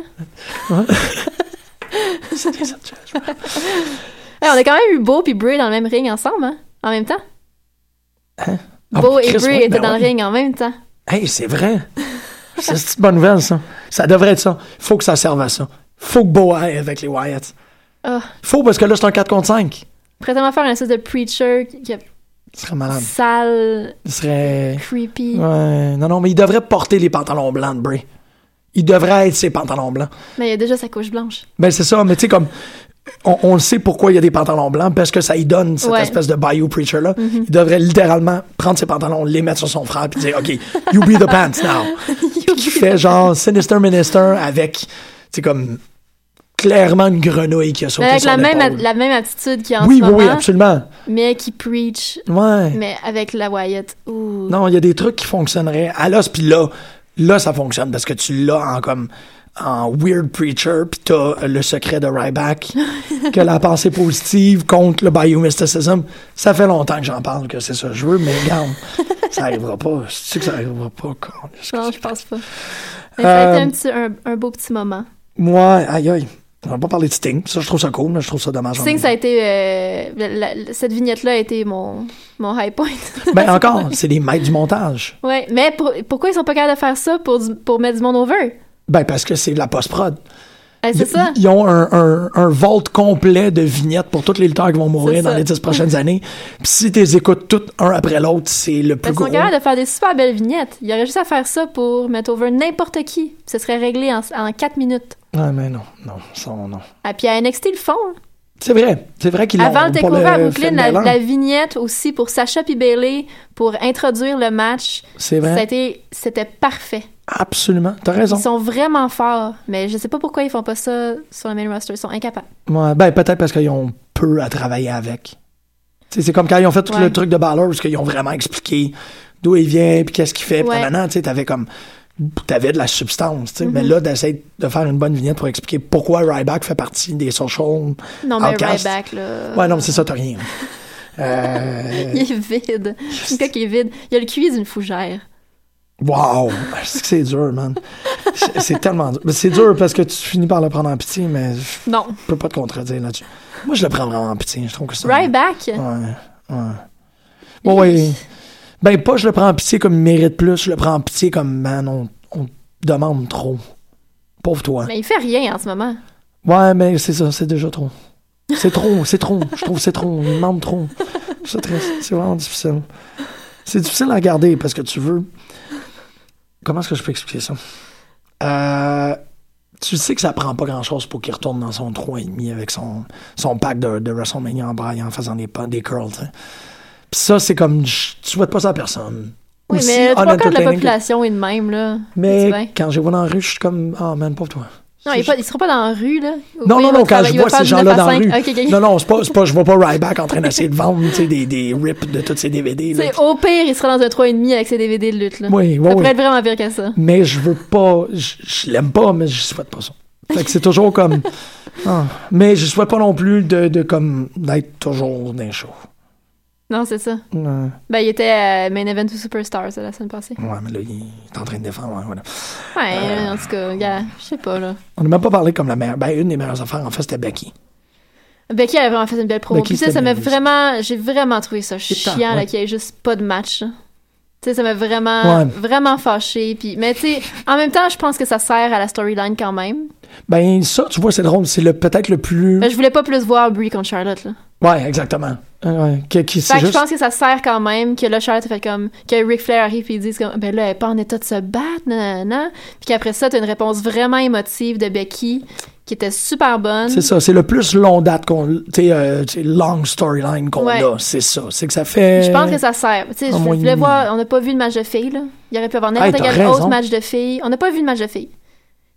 Ouais, on a quand même eu Beau et Brie dans le même ring ensemble, hein? En même temps? Ah, Beau et Brie ouais, étaient ben dans ouais. le ring en même temps. Hey, c'est vrai. C'est une bonne nouvelle, ça. Ça devrait être ça. Faut que ça serve à ça. Faut que Beau aille avec les Wyatt. Ah. Faut parce que là, c'est un 4 contre 5. Prétendant faire un espèce de preacher qui est Ce serait malade. sale, Il serait. creepy. Ouais. Non, non, mais il devrait porter les pantalons blancs de Bray. Il devrait être ses pantalons blancs. Mais il a déjà sa couche blanche. Ben, c'est ça, mais tu sais, comme. On, on le sait pourquoi il y a des pantalons blancs, parce que ça y donne cette Ouais. Espèce de Bayou Preacher-là. Il devrait littéralement prendre ses pantalons, les mettre sur son frère, puis dire, OK, you be the pants now. Puis qui fait genre Sinister Minister avec, tu sais, comme, clairement une grenouille qui a sauté Mais avec sur la même, la même attitude qu'il y a en Oui, ce oui, moment, oui, absolument. mais qui preach, Ouais. mais avec la Wyatt. Ouh. Non, il y a des trucs qui fonctionneraient à l'os, puis là, là, ça fonctionne parce que tu l'as en comme en weird preacher, puis t'as le secret de Ryback, que la pensée positive contre le biomysticism. Ça fait longtemps que j'en parle, que c'est ça que je veux, mais regarde, ça arrivera pas. Sais que ça arrivera pas. con. Non, je pense pas. Mais ça a Euh, été un, petit, un, un beau petit moment. Moi, aïe aïe, on va pas parler de Sting. Ça, je trouve ça cool, mais je trouve ça dommage. Sting, ça a été. euh, la- la- cette vignette-là a été mon, mon high point. Ben encore, c'est les maîtres du montage. ouais, mais pour- pourquoi ils sont pas capables de faire ça pour, du- pour mettre du monde over? Ben parce que c'est de la post-prod. Eh, c'est ça. Ils ont un, un, un vault complet de vignettes pour tous les lutteurs qui vont mourir dans les dix prochaines années. Puis si tu les écoutes toutes un après l'autre, c'est le plus Ils sont capables de faire des super belles vignettes. Il y aurait juste à faire ça pour mettre over n'importe qui. Ce serait réglé en, en 4 minutes. Ouais, mais non, non, ça, non. Ah, puis à NXT, ils le font. hein. C'est vrai, c'est vrai qu'ils l'ont Avant le pour takeover à Brooklyn, la, vignette aussi pour Sacha puis Bailey pour introduire le match, C'est vrai, c'était parfait. absolument, t'as raison. Ils sont vraiment forts, mais je sais pas pourquoi ils font pas ça sur le main roster. Ils sont incapables. Ouais, ben peut-être parce qu'ils ont peu à travailler avec. C'est comme quand ils ont fait tout Ouais. le truc de Balor, parce qu'ils ont vraiment expliqué d'où il vient, puis qu'est-ce qu'il fait, puis Ouais. nanana, tu sais, t'avais comme... T'avais de la substance, tu sais. Mais là, d'essayer de faire une bonne vignette pour expliquer pourquoi Ryback fait partie des social Non, mais outcasts. Ryback, là. Ouais, non, mais c'est ça, t'as rien. Euh... Il est vide. C'est un gars qui est vide. Il a le QI d'une fougère. Wow! C'est que c'est dur, man. C'est- tellement dur. Mais C'est dur parce que tu finis par le prendre en pitié, mais je Non. peux pas te contredire là-dessus. Moi, je le prends vraiment en pitié. Je trouve que. Ryback? Ouais, ouais. Ouais, ouais. Ben, pas je le prends en pitié comme il mérite plus, je le prends en pitié comme, man, on, on demande trop. Pauvre toi. Mais il fait rien en ce moment. Ouais, mais c'est ça, c'est déjà trop. C'est trop, c'est trop. Je trouve que c'est trop. Il demande trop. C'est vraiment difficile. C'est difficile à regarder parce que tu veux. Comment est-ce que je peux expliquer ça? Euh, tu sais que ça prend pas grand-chose pour qu'il retourne dans son 3,5 avec son, son pack de, de WrestleMania en braille en faisant des, des curls. tu sais. Puis ça, c'est comme. je- Tu souhaites pas ça à personne. Oui, aussi mais trois quarts de la population est de même, là. Mais quand je vois dans la rue, je suis comme, ah man, pauvre toi. Non, il, il sera pas dans la rue, là. Non, non, non, quand je vois ces gens-là 9 à dans la 5. rue. Non, non, c'est pas, pas, je vois pas Ryback en train d'essayer de vendre, tu sais, des, des rips de tous ces DVD. là. C'est au pire, il sera dans un 3,5 avec ses DVD de lutte, là. Oui, oui, Ça oui. pourrait être vraiment pire que ça. Mais je veux pas, je, je l'aime pas, mais je souhaite pas ça. Fait que c'est toujours comme, ah. mais je souhaite pas non plus de, de comme, d'être toujours dans les shows. Non, c'est ça. Ouais, Ben, il était à Main Event to Superstars euh, la semaine passée. ouais, mais là, il est en train de défendre, ouais, voilà. Ouais, Euh. en tout cas, gars, je sais pas, là. On n'a même pas parlé comme la meilleure, ben, une des meilleures affaires, en fait, c'était Becky. Becky, elle a vraiment fait une belle promo. Becky, Puis, tu sais, c'était ça m'a vraiment... J'ai vraiment trouvé ça chiant, là, ouais. qu'il y ait juste pas de match, là. Tu sais, ça m'a vraiment, Ouais. vraiment fâché. Puis, mais tu sais, en même temps, je pense que ça sert à la storyline quand même. Ben, ça, tu vois, c'est drôle, c'est le, peut-être le plus. Ben, je voulais pas plus voir Brie contre Charlotte, là. Ouais, exactement. Ouais, ouais. Qui, qui- c'est Fait que juste. je pense que ça sert quand même que là, Charlotte fait comme. que Ric Flair arrive et dise comme. Ben là, elle est pas en état de se battre, nanana. Puis qu'après ça, t'as une réponse vraiment émotive de Becky qui était super bonne. C'est ça, c'est le plus long date qu'on. Tu euh, long storyline qu'on Ouais. a, c'est ça. C'est que ça fait. Je pense que ça sert. Tu sais, je voulais voir. On n'a pas vu de match de filles, là. Il aurait pu avoir n'importe Hey, quel autre match de filles. On n'a pas vu de match de filles.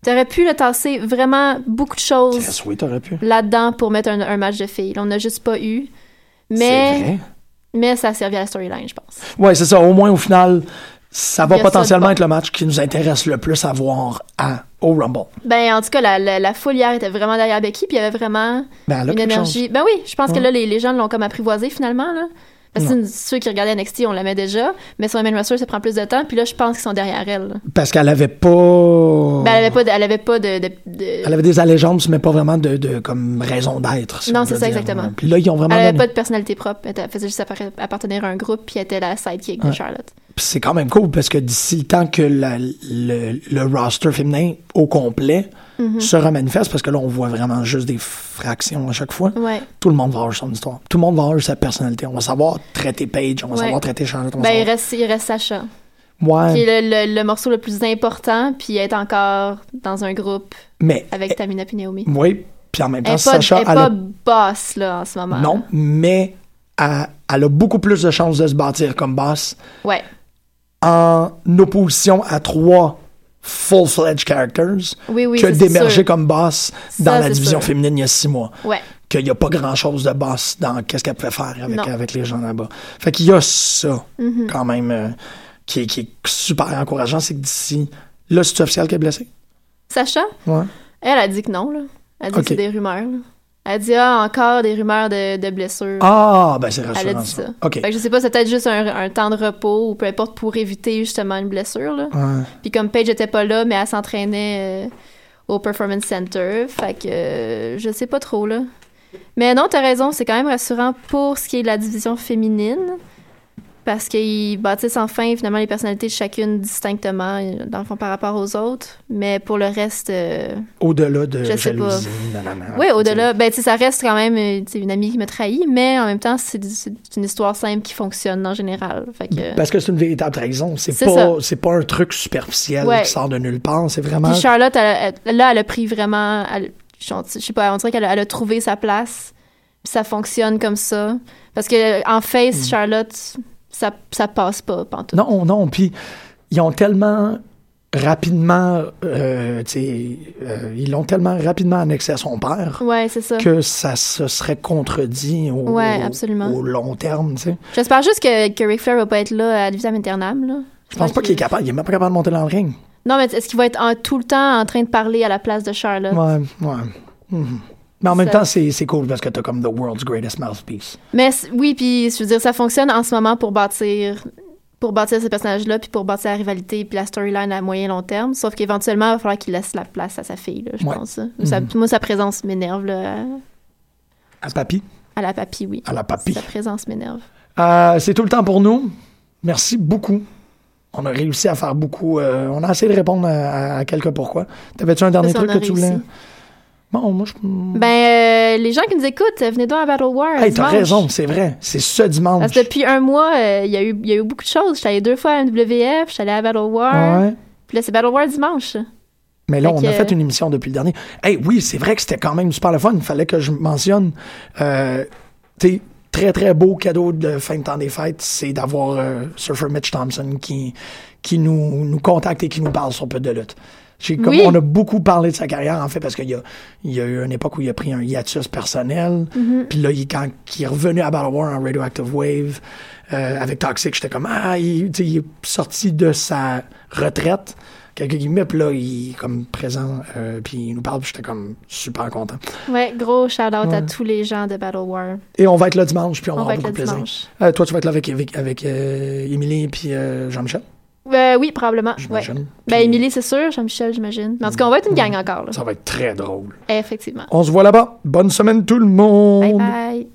T'aurais pu le tasser vraiment beaucoup de choses Yes, oui, là-dedans pour mettre un, un match de filles. On n'a juste pas eu. Mais, vrai. mais ça a servi à la storyline, je pense. Ouais, c'est ça. Au moins, au final, ça va ça potentiellement être le match qui nous intéresse le plus à voir à, au Rumble. Ben, en tout cas, la, la, la foule hier était vraiment derrière Becky, puis il y avait vraiment Ben, une énergie. chose. Ben oui, je pense que là, les, les gens l'ont comme apprivoisé finalement, là. Parce que ceux qui regardaient NXT, on l'aimait déjà, mais sur le main roster, ça prend plus de temps, puis là, je pense qu'ils sont derrière elle. là. Parce qu'elle avait pas. Ben, elle avait pas de. Elle avait, pas de, de- de- Elle avait des allégeances, mais pas vraiment de, de comme raison d'être. si Non, on c'est ça, dire. exactement. Puis là, ils ont vraiment. elle avait donné- pas de personnalité propre. Elle faisait juste appartenir à un groupe, puis elle était la sidekick de. Charlotte. C'est quand même cool parce que d'ici le temps que la- le, le roster féminin au complet Mhm. se remanifeste, parce que là, on voit vraiment juste des fractions à chaque fois, Ouais. tout le monde va avoir son histoire. Tout le monde va avoir sa personnalité. On va savoir traiter Paige, on va Ouais. savoir traiter Charlotte. Ben, il savoir... reste, il reste Sacha, Ouais, qui est le, le- le morceau le plus important, puis elle est encore dans un groupe mais... avec Tamina puis Naomi. Oui, puis en même Elle temps, pas, Sacha, elle est elle pas boss, là, en ce moment. Non, mais elle, elle a beaucoup plus de chances de se bâtir comme boss Ouais. En opposition à trois full-fledged characters Oui, oui, que d'émerger comme boss Ça, dans la division sûr. féminine il y a six mois. Ouais. Qu'il n'y a pas grand-chose de boss dans qu'est-ce qu'elle pouvait faire avec, avec les gens là-bas. Fait qu'il y a ça, Mm-hmm. quand même, euh, qui, est- qui est super encourageant, c'est que d'ici... Là, c'est officiel qu'elle est blessée? Sacha, Ouais. elle a dit que non, là. Elle a dit que c'est des rumeurs, là. Elle a dit, ah, encore des rumeurs de, de blessures. Ah, ben c'est Elle a rassurant, dit ça. OK. Fait que je sais pas, c'est peut-être juste un, un temps de repos ou peu importe pour éviter justement une blessure, là. Ouais. Puis comme Paige était pas là, mais elle s'entraînait euh, au Performance Center. Fait que euh, je sais pas trop, là. Mais non, t'as raison, c'est quand même rassurant pour ce qui est de la division féminine. Parce qu'ils bâtissent enfin, finalement, les personnalités de chacune distinctement, dans le fond, par rapport aux autres. Mais pour le reste, euh, Au-delà de Je sais pas. nanana, oui, au-delà, ben, tu ça reste quand même euh, une amie qui me trahit, mais en même temps, c'est une histoire simple qui fonctionne en général. Fait que, Parce que c'est une véritable trahison. C'est pas, pas un truc superficiel Ouais. qui sort de nulle part. C'est vraiment. Puis Charlotte, elle- elle- là, elle a pris vraiment. elle- je sais pas, on dirait qu'elle a, a trouvé sa place. Ça fonctionne comme ça. Parce que en face, Charlotte, ça, ça passe pas, pantoute. Non, non. Puis ils ont tellement rapidement, euh, euh, ils l'ont tellement rapidement annexé à son père Ouais, c'est ça. que ça se serait contredit au, Ouais, absolument. au long terme. Tu sais. J'espère juste que, que Ric Flair va pas être là à Vitam Internam, là. Je pense pas qu'il est capable. Il est même pas capable de monter dans le ring. Non, mais est-ce qu'il va être en- tout le temps en train de parler à la place de Charlotte? Ouais, ouais. Mhm. Mais en même Ça- temps, c'est cool parce que t'as comme the world's greatest mouthpiece. Mais oui, puis je veux dire, ça fonctionne en ce moment pour bâtir pour bâtir ces personnages-là, puis pour bâtir la rivalité, puis la storyline à moyen long terme. Sauf qu'éventuellement, il va falloir qu'il laisse la place à sa fille, là, je Ouais. pense. Sa- moi, sa présence m'énerve, là, À papy, à, la papy, oui. à la papy. Sa présence m'énerve. Euh, c'est tout le temps pour nous. Merci beaucoup. On a réussi à faire beaucoup. euh, on a essayé de répondre à, à quelques pourquoi. T'avais-tu un dernier truc que tu réussi. Bon, moi, je. Ben, euh, les gens qui nous écoutent, venez donc à Battle War. hey, t'as raison, c'est vrai. C'est ce dimanche. Parce que depuis un mois, euh, il y, a eu- y a eu beaucoup de choses. J'étais allée deux fois à MWF, j'étais allée à Battle War. Ouais. Puis là, c'est Battle War dimanche. Mais là, Fait on a fait une émission depuis le dernier. Hey, oui, c'est vrai que c'était quand même super le fun. Il fallait que je mentionne. Euh, tu très, très beau cadeau de fin de temps des fêtes, c'est d'avoir euh, Surfer Mitch Thompson qui, qui nous, nous contacte et qui nous parle sur peu de lutte. J'ai- Comme Oui. on a beaucoup parlé de sa carrière, en fait, parce qu'il y a, il y a eu une époque où il a pris un hiatus personnel. Puis là, il, quand il est revenu à Battle War en Radioactive Wave euh, avec Toxic, j'étais comme Ah, il, il est sorti de sa retraite. Quelques guillemets, puis là, il est comme présent, euh, puis il nous parle, puis j'étais comme super content. Ouais, gros shout-out à tous les gens de Battle War. Et on va être là dimanche, puis on, On va avoir beaucoup de là plaisir. Euh, toi, tu vas être là avec, avec, avec Émilie puis Jean-Michel, euh, oui, probablement. Ouais. Ben, Émilie, c'est sûr. Jean-Michel, j'imagine. Mais en tout cas, on va être une gang mm. encore. Là. Ça va être très drôle. Effectivement. On se voit là-bas. Bonne semaine, tout le monde. Bye bye.